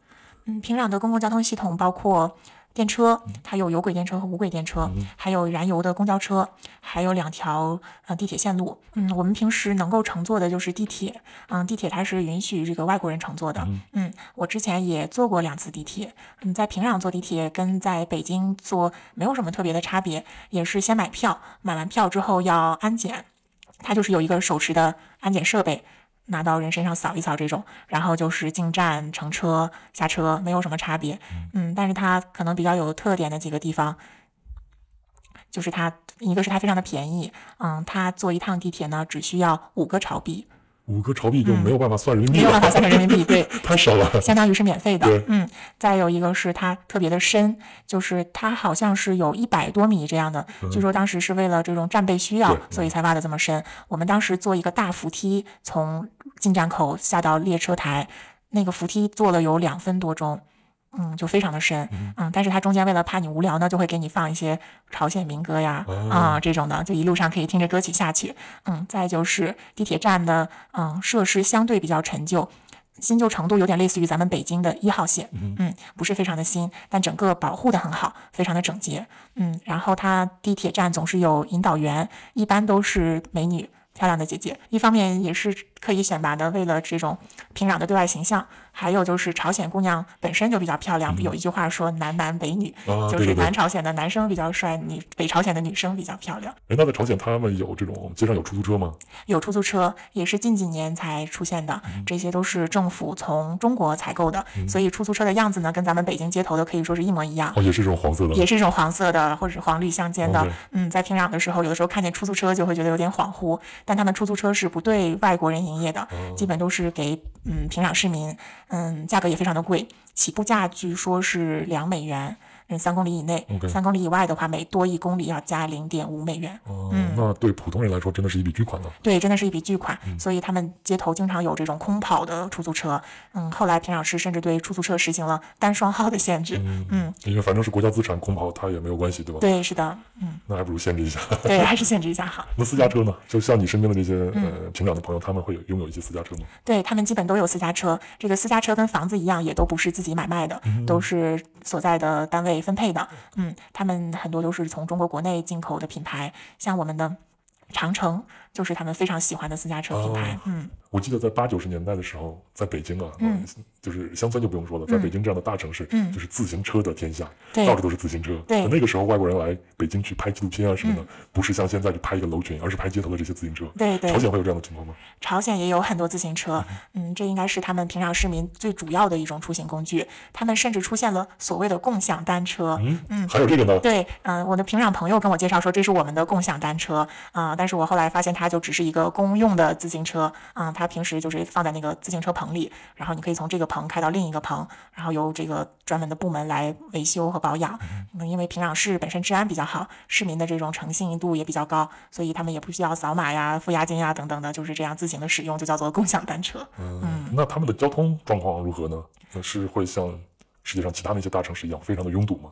嗯，平壤的公共交通系统包括电车，它有有轨电车和无轨电车，还有燃油的公交车，还有两条呃地铁线路。嗯，我们平时能够乘坐的就是地铁。嗯，地铁它是允许这个外国人乘坐的。嗯，我之前也坐过两次地铁。嗯，在平壤坐地铁跟在北京坐没有什么特别的差别，也是先买票，买完票之后要安检，它就是有一个手持的安检设备。拿到人身上扫一扫这种，然后就是进站、乘车、下车，没有什么差别。嗯，但是它可能比较有特点的几个地方，就是它一个是它非常的便宜，嗯，它坐一趟地铁呢只需要五个朝币，五个朝币就没有办法算人民币了，没有办法算成人民币，对，太少了。相当于是免费的对。嗯，再有一个是它特别的深，就是它好像是有一百多米这样的。据说当时是为了这种战备需要，所以才挖的这么深。我们当时坐一个大扶梯从进站口下到列车台，那个扶梯坐了有两分多钟。嗯，就非常的深，嗯，但是它中间为了怕你无聊呢，就会给你放一些朝鲜民歌呀，啊、哦这种的，就一路上可以听着歌曲下去。嗯，再就是地铁站的，嗯，设施相对比较陈旧，新旧程度有点类似于咱们北京的一号线，嗯，不是非常的新，但整个保护的很好，非常的整洁，嗯，然后它地铁站总是有引导员，一般都是美女。漂亮的姐姐，一方面也是刻意选拔的，为了这种平壤的对外形象；还有就是朝鲜姑娘本身就比较漂亮，有一句话说“男男北女”，就是南朝鲜的男生比较帅，女北朝鲜的女生比较漂亮。哎，那在朝鲜他们有这种街上有出租车吗？有出租车，也是近几年才出现的，这些都是政府从中国采购的，所以出租车的样子呢，跟咱们北京街头的可以说是一模一样。哦，也是这种黄色的。也是这种黄色的，或者是黄绿相间的。嗯，在平壤的时候，有的时候看见出租车就会觉得有点恍惚，但他们出租车是不对外国人营业的，哦基本都是给嗯平壤市民，嗯，价格也非常的贵，起步价据说是两美元。嗯，三公里以内三公里以外的话，每多一公里要加零点五美元。哦，嗯那对普通人来说真的是一笔巨款了。对，真的是一笔巨款，嗯所以他们街头经常有这种空跑的出租车。嗯，后来平壤市甚至对出租车实行了单双号的限制。嗯，因为反正是国家资产，空跑它也没有关系，对吧？对，是的，嗯，那还不如限制一下。对，还是限制一下好。那私家车呢？就像你身边的这些嗯呃平壤的朋友，他们会有拥有一些私家车吗？对他们基本都有私家车，这个私家车跟房子一样，也都不是自己买卖的，都是所在的单位分配的。嗯，他们很多都是从中国国内进口的品牌，像我们的长城就是他们非常喜欢的私家车品牌。哦嗯，我记得在八九十年代的时候，在北京啊，嗯呃就是乡村就不用说了，在北京这样的大城市，嗯就是自行车的天下，对到处都是自行车。对嗯那个时候外国人来北京去拍纪录片啊什么的，不是像现在去拍一个楼群，而是拍街头的这些自行车。对对朝鲜会有这样的情况吗？朝鲜也有很多自行车，嗯，这应该是他们平壤市民最主要的一种出行工具。他们甚至出现了所谓的共享单车。嗯嗯，还有这个呢？对，嗯、我的平壤朋友跟我介绍说这是我们的共享单车啊、但是我后来发现它就只是一个公用的自行车，嗯、它平时就是放在那个自行车棚里，然后你可以从这个棚开到另一个棚，然后由这个专门的部门来维修和保养。嗯，因为平壤市本身治安比较好，市民的这种诚信度也比较高，所以他们也不需要扫码呀、付押金呀等等的，就是这样自行的使用，就叫做共享单车。嗯，那他们的交通状况如何呢？是会像世界上其他那些大城市一样，非常的拥堵吗？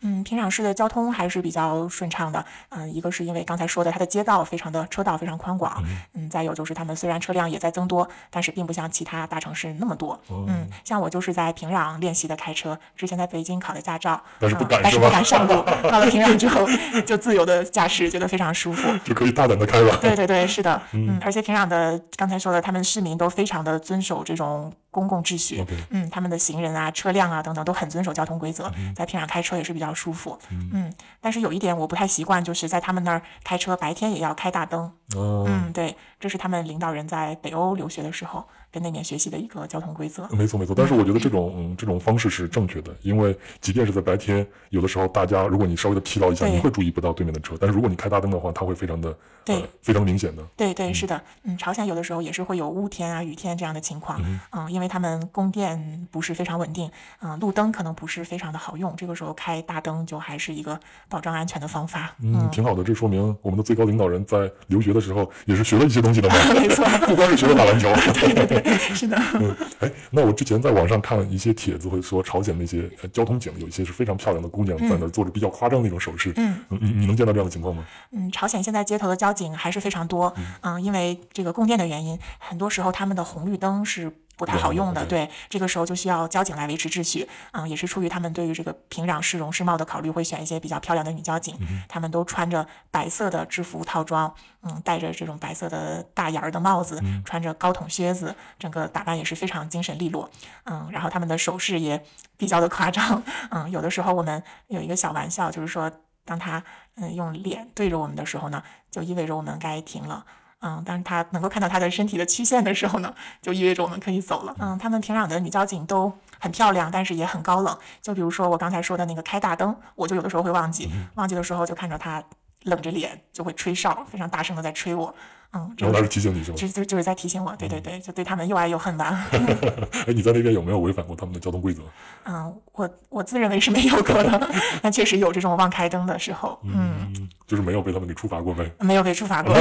嗯，平壤市的交通还是比较顺畅的。嗯，一个是因为刚才说的，它的街道非常的车道非常宽广。嗯，再有就是他们虽然车辆也在增多，但是并不像其他大城市那么多。哦嗯，像我就是在平壤练习的开车，之前在北京考的驾照，但是不嗯但是不敢上路。到了平壤之后，就自由的驾驶，觉得非常舒服。就可以大胆的开了。对对对，是的，嗯，而且平壤的刚才说了，他们市民都非常的遵守这种公共秩序嗯，他们的行人啊、车辆啊等等都很遵守交通规则，在片上开车也是比较舒服，嗯，但是有一点我不太习惯，就是在他们那儿开车白天也要开大灯，哦，嗯，对，这是他们领导人在北欧留学的时候跟那边学习的一个交通规则，没错没错，但是我觉得这种嗯这种方式是正确的，因为即便是在白天，有的时候大家如果你稍微的疲劳一下，你会注意不到对面的车，但是如果你开大灯的话，它会非常的呃对非常明显的。对对，是的，嗯，朝鲜有的时候也是会有雾天啊、雨天这样的情况，嗯，因为他们供电不是非常稳定，嗯，路灯可能不是非常的好用，这个时候开大灯就还是一个保障安全的方法，嗯，挺好的，这说明我们的最高领导人在留学的时候也是学了一些东西的嘛，没错，不光是学了打篮球。是的，嗯，哎，那我之前在网上看了一些帖子，会说朝鲜那些呃交通警有一些是非常漂亮的姑娘在那儿做着比较夸张的那种手势。嗯，你你能见到这样的情况吗？嗯，朝鲜现在街头的交警还是非常多，嗯，因为这个供电的原因，很多时候他们的红绿灯是不太好用的，对对，这个时候就需要交警来维持秩序，嗯，也是出于他们对于这个平壤市容市貌的考虑，会选一些比较漂亮的女交警，她们都穿着白色的制服套装，嗯，戴着这种白色的大檐儿的帽子，穿着高筒靴子，整个打扮也是非常精神利落，嗯，然后他们的手势也比较的夸张，嗯，有的时候我们有一个小玩笑，就是说。当他嗯用脸对着我们的时候呢，就意味着我们该停了。嗯，当他能够看到他的身体的曲线的时候呢，就意味着我们可以走了。嗯，他们平壤的女交警都很漂亮，但是也很高冷。就比如说我刚才说的那个开大灯，我就有的时候会忘记，忘记的时候就看着他冷着脸就会吹哨，非常大声的在吹我。嗯，然后他是提醒你是吗？就就就是在提醒我，对对对，就对他们又爱又恨吧。哎，你在那边有没有违反过他们的交通规则？嗯，我我自认为是没有过的，但确实有这种忘开灯的时候，嗯，嗯，就是没有被他们给处罚过呗。没有被处罚过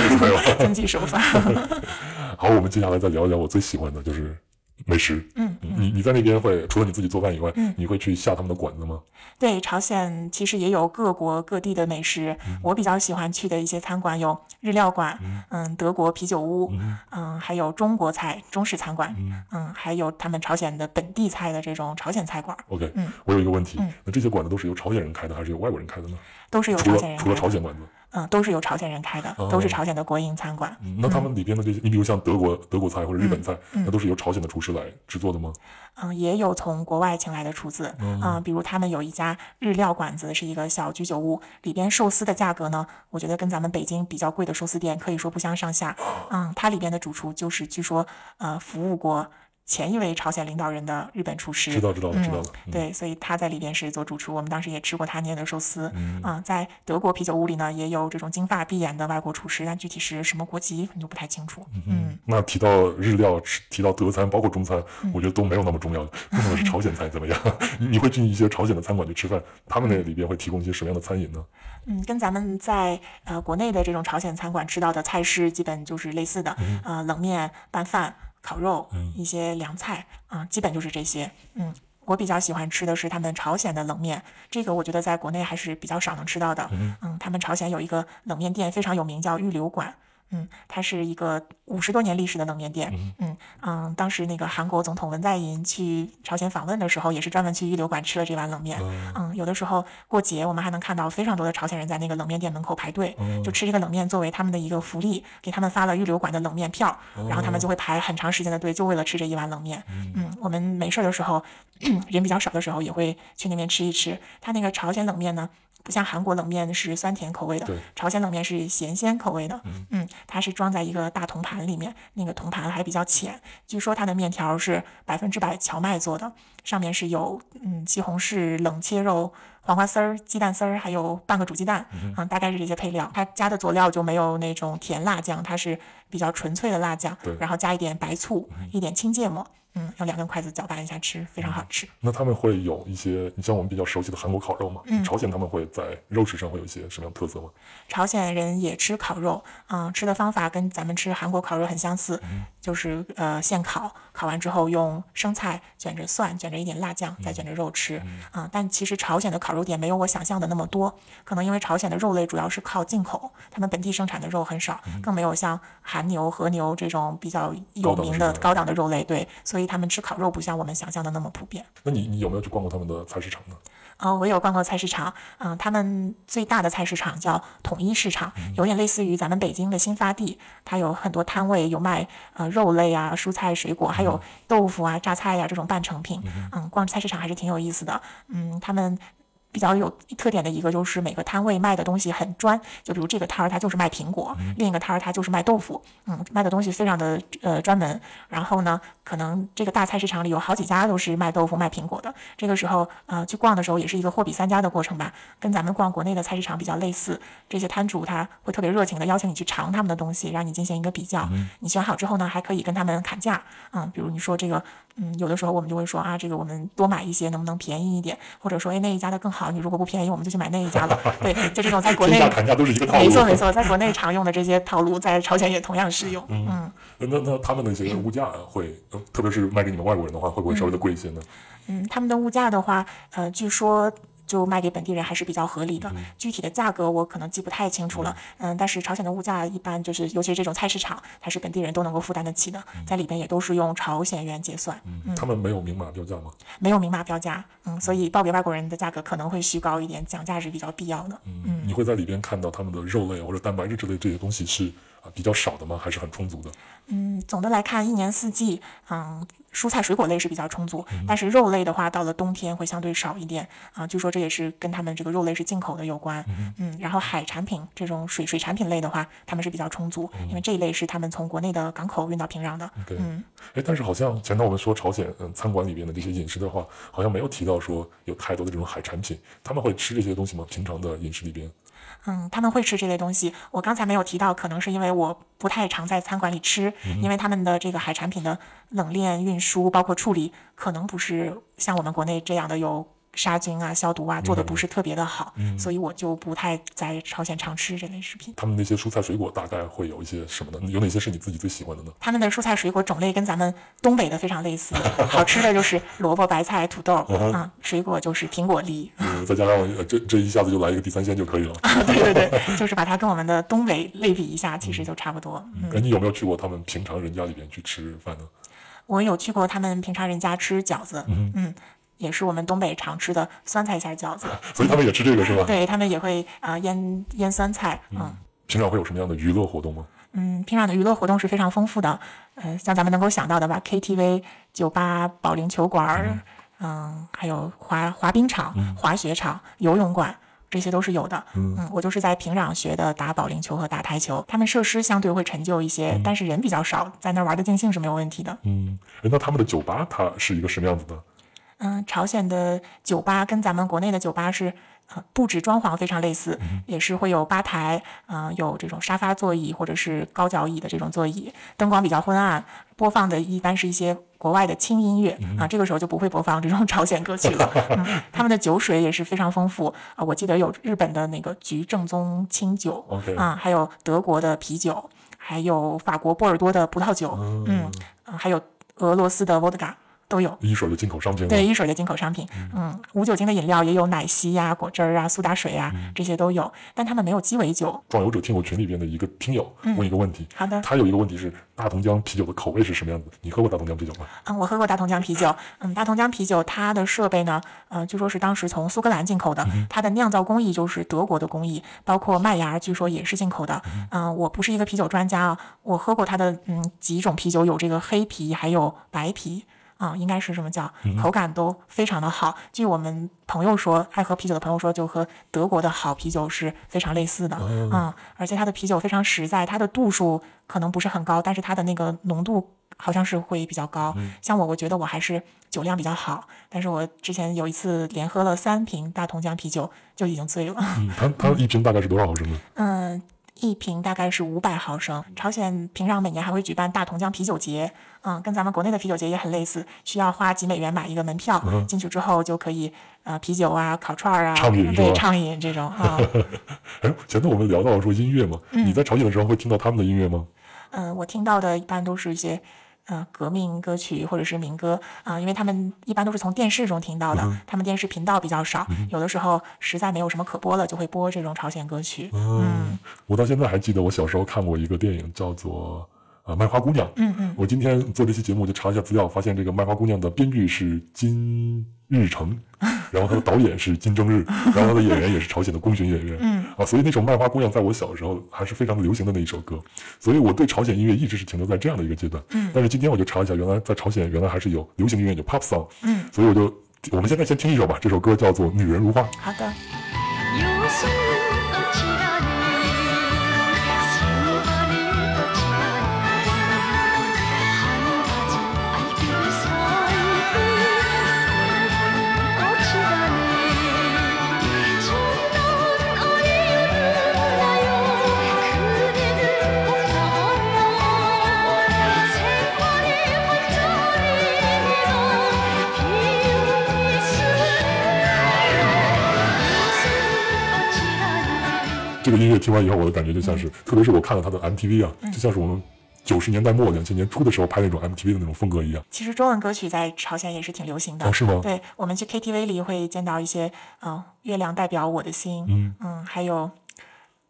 遵纪守法。好，我们接下来再聊一聊我最喜欢的就是美食。嗯，你你在那边会除了你自己做饭以外，嗯你会去下他们的馆子吗？对，朝鲜其实也有各国各地的美食。我比较喜欢去的一些餐馆有日料馆，嗯，德国啤酒屋，嗯，还有中国菜中式餐馆，嗯，还有他们朝鲜的本地菜的这种朝鲜菜馆，OK，、嗯我有一个问题，嗯那这些馆子都是由朝鲜人开的，还是由外国人开的呢？都是由朝鲜人了除了，朝鲜馆子，嗯，都是由朝鲜人开的，哦都是朝鲜的国营餐馆。嗯那他们里边的这些，你比如像德国德国菜或者日本菜，嗯那都是由朝鲜的厨师来制作的吗？嗯，也有从国外请来的厨子，嗯，比如他们有一家日料馆子，是一个小居酒屋，里边寿司的价格呢，我觉得跟咱们北京比较贵的寿司店可以说不相上下。嗯，它里边的主厨就是据说呃服务过前一位朝鲜领导人的日本厨师，知道知道了知道了嗯，对，所以他在里边是做主厨，我们当时也吃过他捏的寿司。嗯啊，在德国啤酒屋里呢，也有这种金发碧眼的外国厨师，但具体是什么国籍可能就不太清楚。嗯那提到日料，吃提到德餐，包括中餐，嗯我觉得都没有那么重要，重要的是朝鲜菜怎么样？你你会进一些朝鲜的餐馆去吃饭，他们那里边会提供一些什么样的餐饮呢？嗯，跟咱们在呃国内的这种朝鲜餐馆吃到的菜式基本就是类似的，嗯呃，冷面、拌饭、烤肉，一些凉菜啊、基本就是这些。嗯，我比较喜欢吃的是他们朝鲜的冷面，这个我觉得在国内还是比较少能吃到的。嗯，他们朝鲜有一个冷面店非常有名，叫玉流馆。嗯，它是一个五十多年历史的冷面店。嗯嗯，当时那个韩国总统文在寅去朝鲜访问的时候，也是专门去玉流馆吃了这碗冷面。嗯，有的时候过节，我们还能看到非常多的朝鲜人在那个冷面店门口排队，就吃这个冷面作为他们的一个福利，给他们发了玉流馆的冷面票，然后他们就会排很长时间的队，就为了吃这一碗冷面。嗯，我们没事儿的时候，人比较少的时候，也会去那边吃一吃。它那个朝鲜冷面呢，不像韩国冷面是酸甜口味的对，朝鲜冷面是咸鲜口味的。嗯，它是装在一个大铜盘里面，那个铜盘还比较浅。据说它的面条是百分之百荞麦做的，上面是有嗯西红柿冷切肉、黄瓜丝儿、鸡蛋丝儿，还有半个煮鸡蛋，嗯，大概是这些配料。它加的佐料就没有那种甜辣酱，它是比较纯粹的辣酱对，然后加一点白醋，一点青芥末，嗯，用两根筷子搅拌一下吃，非常好吃。那他们会有一些，你像我们比较熟悉的韩国烤肉嘛，嗯朝鲜他们会在肉食上会有一些什么样的特色吗？朝鲜人也吃烤肉，嗯，吃的方法跟咱们吃韩国烤肉很相似，就是呃现烤，烤完之后用生菜卷着蒜，卷着一点辣酱，再卷着肉吃，啊、但其实朝鲜的烤肉店没有我想象的那么多，可能因为朝鲜的肉类主要是靠进口，他们本地生产的肉很少，更没有像韩牛、和牛这种比较有名的的高档的肉类，对，所以他们吃烤肉不像我们想象的那么普遍。那你你有没有去逛过他们的菜市场呢？呃，我有逛过菜市场，嗯、他们最大的菜市场叫统一市场，有点类似于咱们北京的新发地，它有很多摊位，有卖呃肉类啊、蔬菜、水果，还有豆腐啊、榨菜呀、这种半成品。嗯，逛菜市场还是挺有意思的。嗯，他们。比较有特点的一个就是每个摊位卖的东西很专，就比如这个摊儿它就是卖苹果，另一个摊儿它就是卖豆腐，嗯，卖的东西非常的呃专门。然后呢，可能这个大菜市场里有好几家都是卖豆腐、卖苹果的。这个时候呃去逛的时候也是一个货比三家的过程吧，跟咱们逛国内的菜市场比较类似。这些摊主他会特别热情的邀请你去尝他们的东西，让你进行一个比较。你选好之后呢，还可以跟他们砍价，嗯，比如你说这个，嗯，有的时候我们就会说啊，这个我们多买一些，能不能便宜一点？或者说，哎，那一家的更好，你如果不便宜，我们就去买那一家了。对，就这种在国内天价都是一个套路。没错没错，在国内常用的这些套路，在朝鲜也同样适用。嗯那那他们的一些物价会，呃特别是卖给你们外国人的话，会不会稍微的贵一些呢？嗯，他们的物价的话，呃，据说。就卖给本地人还是比较合理的，具体的价格我可能记不太清楚了，嗯，但是朝鲜的物价一般就是，尤其是这种菜市场，它是本地人都能够负担得起的，在里边也都是用朝鲜元结算，嗯，他们没有明码标价吗？没有明码标价，嗯，所以报给外国人的价格可能会虚高一点，讲价是比较必要的。嗯，你会在里边看到他们的肉类或者蛋白质之类这些东西是啊比较少的吗？还是很充足的？嗯，总的来看，一年四季，嗯，蔬菜水果类是比较充足，但是肉类的话，到了冬天会相对少一点啊。据说这也是跟他们这个肉类是进口的有关。嗯，然后海产品这种水水产品类的话，他们是比较充足，因为这一类是他们从国内的港口运到平壤的。对，嗯哎，但是好像前头我们说朝鲜嗯餐馆里边的这些饮食的话，好像没有提到说有太多的这种海产品，他们会吃这些东西吗？平常的饮食里边？嗯，他们会吃这类东西。我刚才没有提到，可能是因为我不太常在餐馆里吃，因为他们的这个海产品的冷链、运输包括处理，可能不是像我们国内这样的有杀菌啊、消毒啊，做的不是特别的好，所以我就不太在朝鲜常吃这类食品。他们那些蔬菜水果大概会有一些什么呢？有哪些是你自己最喜欢的呢？他们的蔬菜水果种类跟咱们东北的非常类似，好吃的就是萝卜、白菜、土豆，啊，水果就是苹果、梨。嗯，再加上呃这这一下子就来一个地三鲜就可以了。对对对，就是把它跟我们的东北类比一下，其实就差不多。嗯，哎，你有没有去过他们平常人家里边去吃饭呢？我有去过他们平常人家吃饺子，嗯，也是我们东北常吃的酸菜馅儿饺子。所以他们也吃这个是吧？对他们也会啊、呃腌腌酸菜，嗯平常会有什么样的娱乐活动吗？嗯，平常的娱乐活动是非常丰富的，呃，像咱们能够想到的吧，KTV、酒吧、保龄球馆儿，嗯还有滑滑冰场、滑雪场、游泳馆。这些都是有的，嗯，我就是在平壤学的打保龄球和打台球，他们设施相对会陈旧一些，但是人比较少，在那儿玩的尽兴是没有问题的。嗯，哎那他们的酒吧它是一个什么样子的？嗯，朝鲜的酒吧跟咱们国内的酒吧是，呃，布置装潢非常类似，也是会有吧台，嗯、有这种沙发座椅或者是高脚椅的这种座椅，灯光比较昏暗，播放的一般是一些国外的轻音乐啊，这个时候就不会播放这种朝鲜歌曲了。嗯，他们的酒水也是非常丰富啊，我记得有日本的那个菊正宗清酒啊，还有德国的啤酒，还有法国波尔多的葡萄酒，嗯，啊还有俄罗斯的 vodka 都有。一手的进口商品？对，一水的进口商品，嗯，无酒精的饮料也有奶昔呀、果汁儿啊、苏打水啊，这些都有，但他们没有鸡尾酒。壮游者听友群里边的一个听友问一个问题，好的他有一个问题是大同江啤酒的口味是什么样子？你喝过大同江啤酒吗？嗯，我喝过大同江啤酒。嗯，大同江啤酒它的设备呢，呃，据说是当时从苏格兰进口的，它的酿造工艺就是德国的工艺，包括麦芽，据说也是进口的。嗯、我不是一个啤酒专家啊，我喝过它的嗯几种啤酒，有这个黑啤，还有白啤。啊、应该是这么叫，口感都非常的好。据我们朋友说，爱喝啤酒的朋友说，就和德国的好啤酒是非常类似的。嗯，而且它的啤酒非常实在，它的度数可能不是很高，但是它的那个浓度好像是会比较高。像我，我觉得我还是酒量比较好，但是我之前有一次连喝了三瓶大同江啤酒，就已经醉了。嗯，它它一瓶大概是多少毫升呢？嗯，一瓶大概是五百毫升。朝鲜平壤每年还会举办大同江啤酒节，嗯，跟咱们国内的啤酒节也很类似，需要花几美元买一个门票，进去之后就可以呃啤酒啊、烤串儿啊，畅饮对 畅饮这种啊。哎，前头我们聊到说音乐嘛，你在朝鲜的时候会听到他们的音乐吗？嗯，我听到的一般都是一些呃革命歌曲或者是民歌啊、因为他们一般都是从电视中听到的，他们电视频道比较少，有的时候实在没有什么可播了，就会播这种朝鲜歌曲。嗯我到现在还记得我小时候看过一个电影，叫做呃《卖花姑娘》。嗯嗯，我今天做这期节目就查一下资料，发现这个《卖花姑娘》的编剧是金日成，然后他的导演是金正日，然后他的演员也是朝鲜的功勋演员。嗯啊，所以那首《卖花姑娘》在我小时候还是非常的流行的那一首歌，所以我对朝鲜音乐一直是停留在这样的一个阶段。嗯但是今天我就查一下，原来在朝鲜原来还是有流行音乐，有 pop song。嗯，所以我就我们现在先听一首吧，这首歌叫做《女人如花》。好的。这个音乐听完以后，我的感觉就像是，特别是我看了他的 MTV 啊，就像是我们九十年代末、两千年初的时候拍那种 MTV 的那种风格一样。其实中文歌曲在朝鲜也是挺流行的，哦是吗对，我们去 KTV 里会见到一些，嗯、月亮代表我的心，嗯嗯还有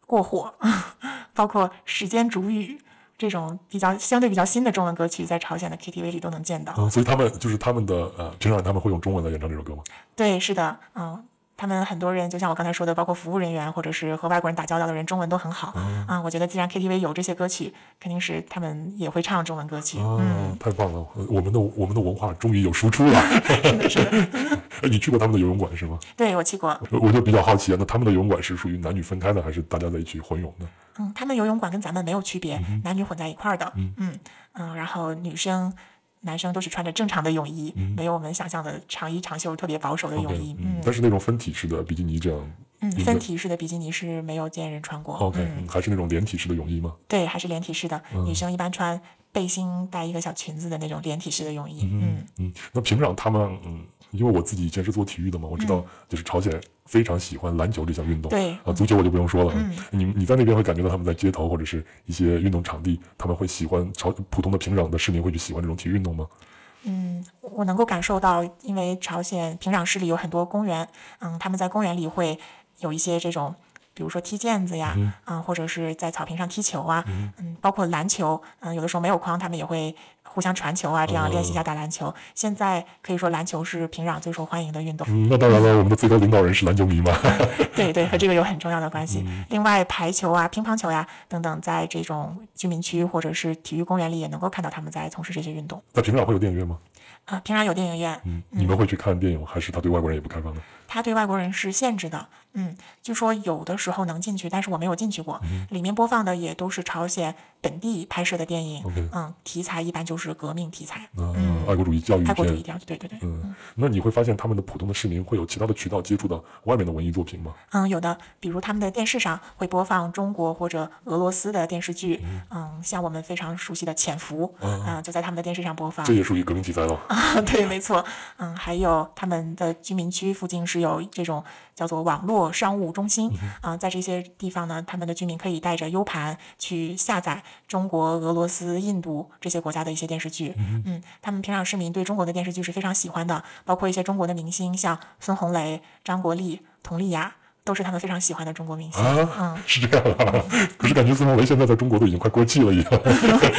过火，包括时间煮雨这种比较相对比较新的中文歌曲，在朝鲜的 KTV 里都能见到。嗯，所以他们就是他们的呃，平常他们会用中文来演唱这首歌吗？对，是的，嗯。他们很多人，就像我刚才说的，包括服务人员或者是和外国人打交道的人，中文都很好。啊、我觉得既然 KTV 有这些歌曲，肯定是他们也会唱中文歌曲。哦，嗯，太棒了！呃我们的我们的文化终于有输出了。是的，是 你去过他们的游泳馆是吗？对我去过，我就比较好奇啊，那他们的游泳馆是属于男女分开的，还是大家在一起混泳的？嗯，他们游泳馆跟咱们没有区别，男女混在一块儿的。嗯嗯然后女生、男生都是穿着正常的泳衣，没有我们想象的长衣长袖特别保守的泳衣。嗯嗯，但是那种分体式的比基尼这样嗯，分体式的比基尼是没有见人穿过。OK，还是那种连体式的泳衣吗？对，还是连体式的。嗯女生一般穿背心带一个小裙子的那种连体式的泳衣。嗯嗯，那平壤他们，嗯，因为我自己以前是做体育的嘛，我知道就是朝鲜非常喜欢篮球这项运动。对啊，足球我就不用说了。嗯你你在那边会感觉到他们在街头或者是一些运动场地，他们会喜欢朝普通的平壤的市民会去喜欢这种体育运动吗？嗯，我能够感受到，因为朝鲜平壤市里有很多公园，嗯，他们在公园里会有一些这种。比如说踢毽子呀，嗯、或者是在草坪上踢球啊，嗯，包括篮球，嗯、有的时候没有框，他们也会互相传球啊，这样练习一下打篮球。现在可以说篮球是平壤最受欢迎的运动。嗯，那当然了，我们的最高领导人是篮球迷嘛。对对，和这个有很重要的关系。另外，排球啊、乒乓球呀、等等，在这种居民区或者是体育公园里，也能够看到他们在从事这些运动。在平壤会有电影院吗？啊、平壤有电影院，嗯，你们会去看电影，还是他对外国人也不开放呢？他对外国人是限制的。嗯，据说有的时候能进去，但是我没有进去过。里面播放的也都是朝鲜本地拍摄的电影。OK 嗯，题材一般就是革命题材，嗯，爱国主义教育片。爱国主义教育，对对对。嗯，那你会发现他们的普通的市民会有其他的渠道接触到外面的文艺作品吗？嗯，有的，比如他们的电视上会播放中国或者俄罗斯的电视剧，嗯，像我们非常熟悉的《潜伏》，嗯，就在他们的电视上播放。这也属于革命题材了。对，没错，嗯，还有他们的居民区附近是有这种叫做网络商务中心，啊、在这些地方呢，他们的居民可以带着 U 盘去下载中国、俄罗斯、印度这些国家的一些电视剧，嗯，他们平壤市民对中国的电视剧是非常喜欢的，包括一些中国的明星，像孙红雷、张国立、佟丽娅。都是他们非常喜欢的中国明星，啊，是这样啊。可是感觉孙红雷现在在中国都已经快过气了一样。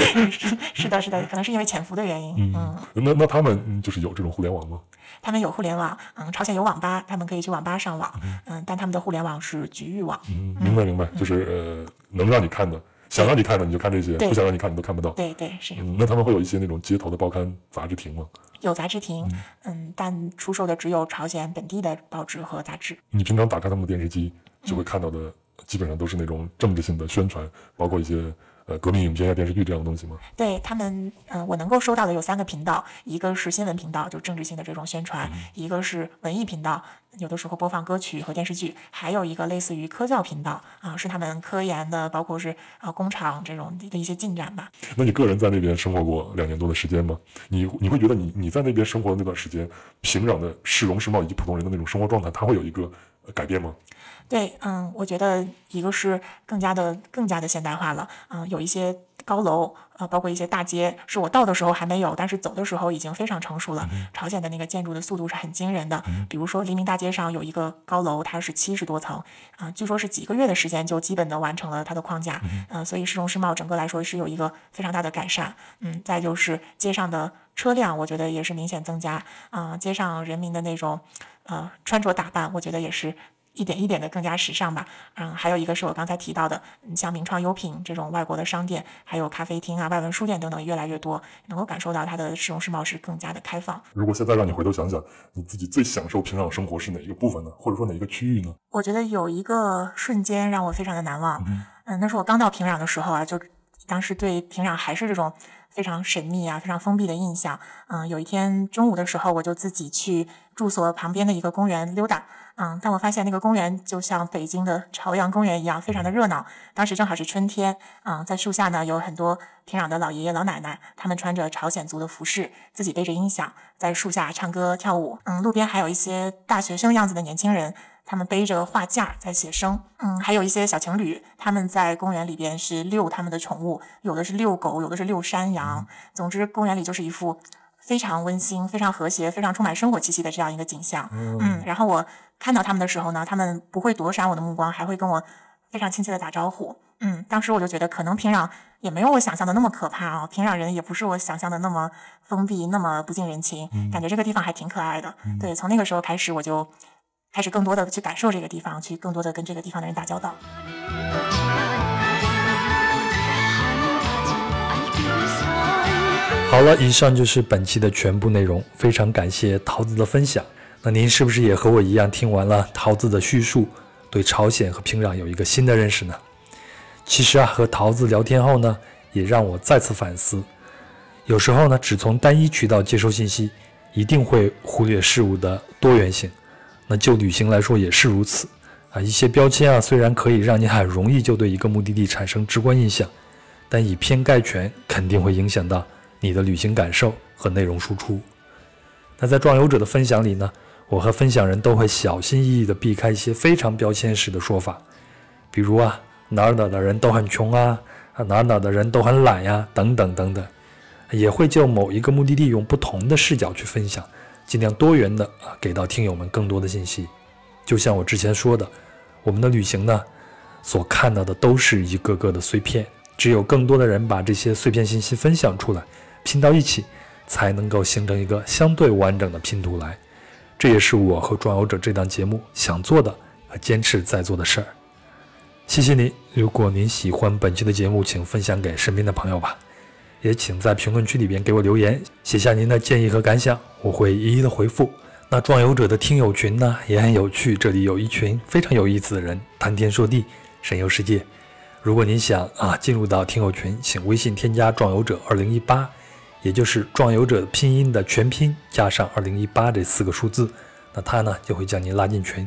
是的，是的，可能是因为潜伏的原因，嗯那那他们嗯就是有这种互联网吗？他们有互联网，嗯，朝鲜有网吧，他们可以去网吧上网，嗯，但他们的互联网是局域网，嗯，明白明白，就是呃，能让你看的，想让你看的你就看这些，不想让你看你都看不到。对对是嗯，那他们会有一些那种街头的报刊杂志亭吗？有杂志亭，嗯，但出售的只有朝鲜本地的报纸和杂志。你平常打开他们的电视机，就会看到的基本上都是那种政治性的宣传，包括一些呃革命影片啊、电视剧这样的东西吗？对他们，嗯、我能够收到的有三个频道，一个是新闻频道，就政治性的这种宣传；一个是文艺频道，有的时候播放歌曲和电视剧；还有一个类似于科教频道，啊、是他们科研的，包括是啊、工厂这种的一些进展吧。那你个人在那边生活过两年多的时间吗？你你会觉得你你在那边生活的那段时间，平壤的市容市貌以及普通人的那种生活状态，它会有一个呃改变吗？对，嗯，我觉得一个是更加的更加的现代化了，嗯，有一些高楼，呃，包括一些大街，是我到的时候还没有，但是走的时候已经非常成熟了。朝鲜的那个建筑的速度是很惊人的，比如说黎明大街上有一个高楼，它是七十多层，啊、据说是几个月的时间就基本的完成了它的框架，嗯、所以市容市貌整个来说是有一个非常大的改善，嗯，再就是街上的车辆，我觉得也是明显增加，啊、街上人民的那种，呃，穿着打扮，我觉得也是。一点一点的更加时尚吧，嗯，还有一个是我刚才提到的，嗯像名创优品这种外国的商店，还有咖啡厅啊、外文书店等等越来越多，能够感受到它的市容市貌是更加的开放。如果现在让你回头想想，你自己最享受平壤生活是哪一个部分呢？或者说哪一个区域呢？我觉得有一个瞬间让我非常的难忘，嗯，那是我刚到平壤的时候啊，就当时对平壤还是这种非常神秘啊、非常封闭的印象。嗯，有一天中午的时候，我就自己去住所旁边的一个公园溜达。嗯，但我发现那个公园就像北京的朝阳公园一样，非常的热闹。当时正好是春天，嗯，在树下呢有很多平壤的老爷爷老奶奶，他们穿着朝鲜族的服饰，自己背着音响在树下唱歌跳舞。嗯，路边还有一些大学生样子的年轻人，他们背着画架在写生。嗯，还有一些小情侣，他们在公园里边是遛他们的宠物，有的是遛狗，有的是遛山羊。总之，公园里就是一副非常温馨、非常和谐、非常充满生活气息的这样一个景象。嗯，然后我看到他们的时候呢，他们不会躲闪我的目光，还会跟我非常亲切的打招呼。嗯，当时我就觉得，可能平壤也没有我想象的那么可怕啊，平壤人也不是我想象的那么封闭、那么不近人情，感觉这个地方还挺可爱的。对，从那个时候开始，我就开始更多的去感受这个地方，去更多的跟这个地方的人打交道。好了，以上就是本期的全部内容，非常感谢桃子的分享。那您是不是也和我一样，听完了桃子的叙述，对朝鲜和平壤有一个新的认识呢？其实啊，和桃子聊天后呢，也让我再次反思，有时候呢，只从单一渠道接收信息，一定会忽略事物的多元性。那就旅行来说也是如此，啊，一些标签啊，虽然可以让你很容易就对一个目的地产生直观印象，但以偏概全肯定会影响到你的旅行感受和内容输出。那在壮游者的分享里呢，我和分享人都会小心翼翼地避开一些非常标签式的说法，比如啊，哪儿哪儿的人都很穷啊，啊哪儿哪儿的人都很懒呀，等等等等，也会就某一个目的地用不同的视角去分享，尽量多元的啊，给到听友们更多的信息。就像我之前说的，我们的旅行呢，所看到的都是一个个的碎片，只有更多的人把这些碎片信息分享出来，拼到一起，才能够形成一个相对完整的拼图来。这也是我和壮游者这档节目想做的和坚持在做的事儿。谢谢您！如果您喜欢本期的节目，请分享给身边的朋友吧，也请在评论区里边给我留言，写下您的建议和感想，我会一一的回复。那壮游者的听友群呢也很有趣，这里有一群非常有意思的人，谈天说地，神游世界。如果您想啊进入到听友群，请微信添加“壮游者二零一八”，也就是“壮游者”拼音的全拼加上二零一八这四个数字，那他呢就会将您拉进群。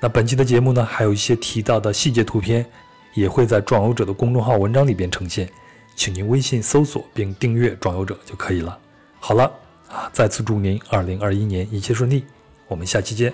那本期的节目呢还有一些提到的细节图片，也会在壮游者的公众号文章里边呈现，请您微信搜索并订阅“壮游者”就可以了。好了。啊！再次祝您二零二一年一切顺利，我们下期见。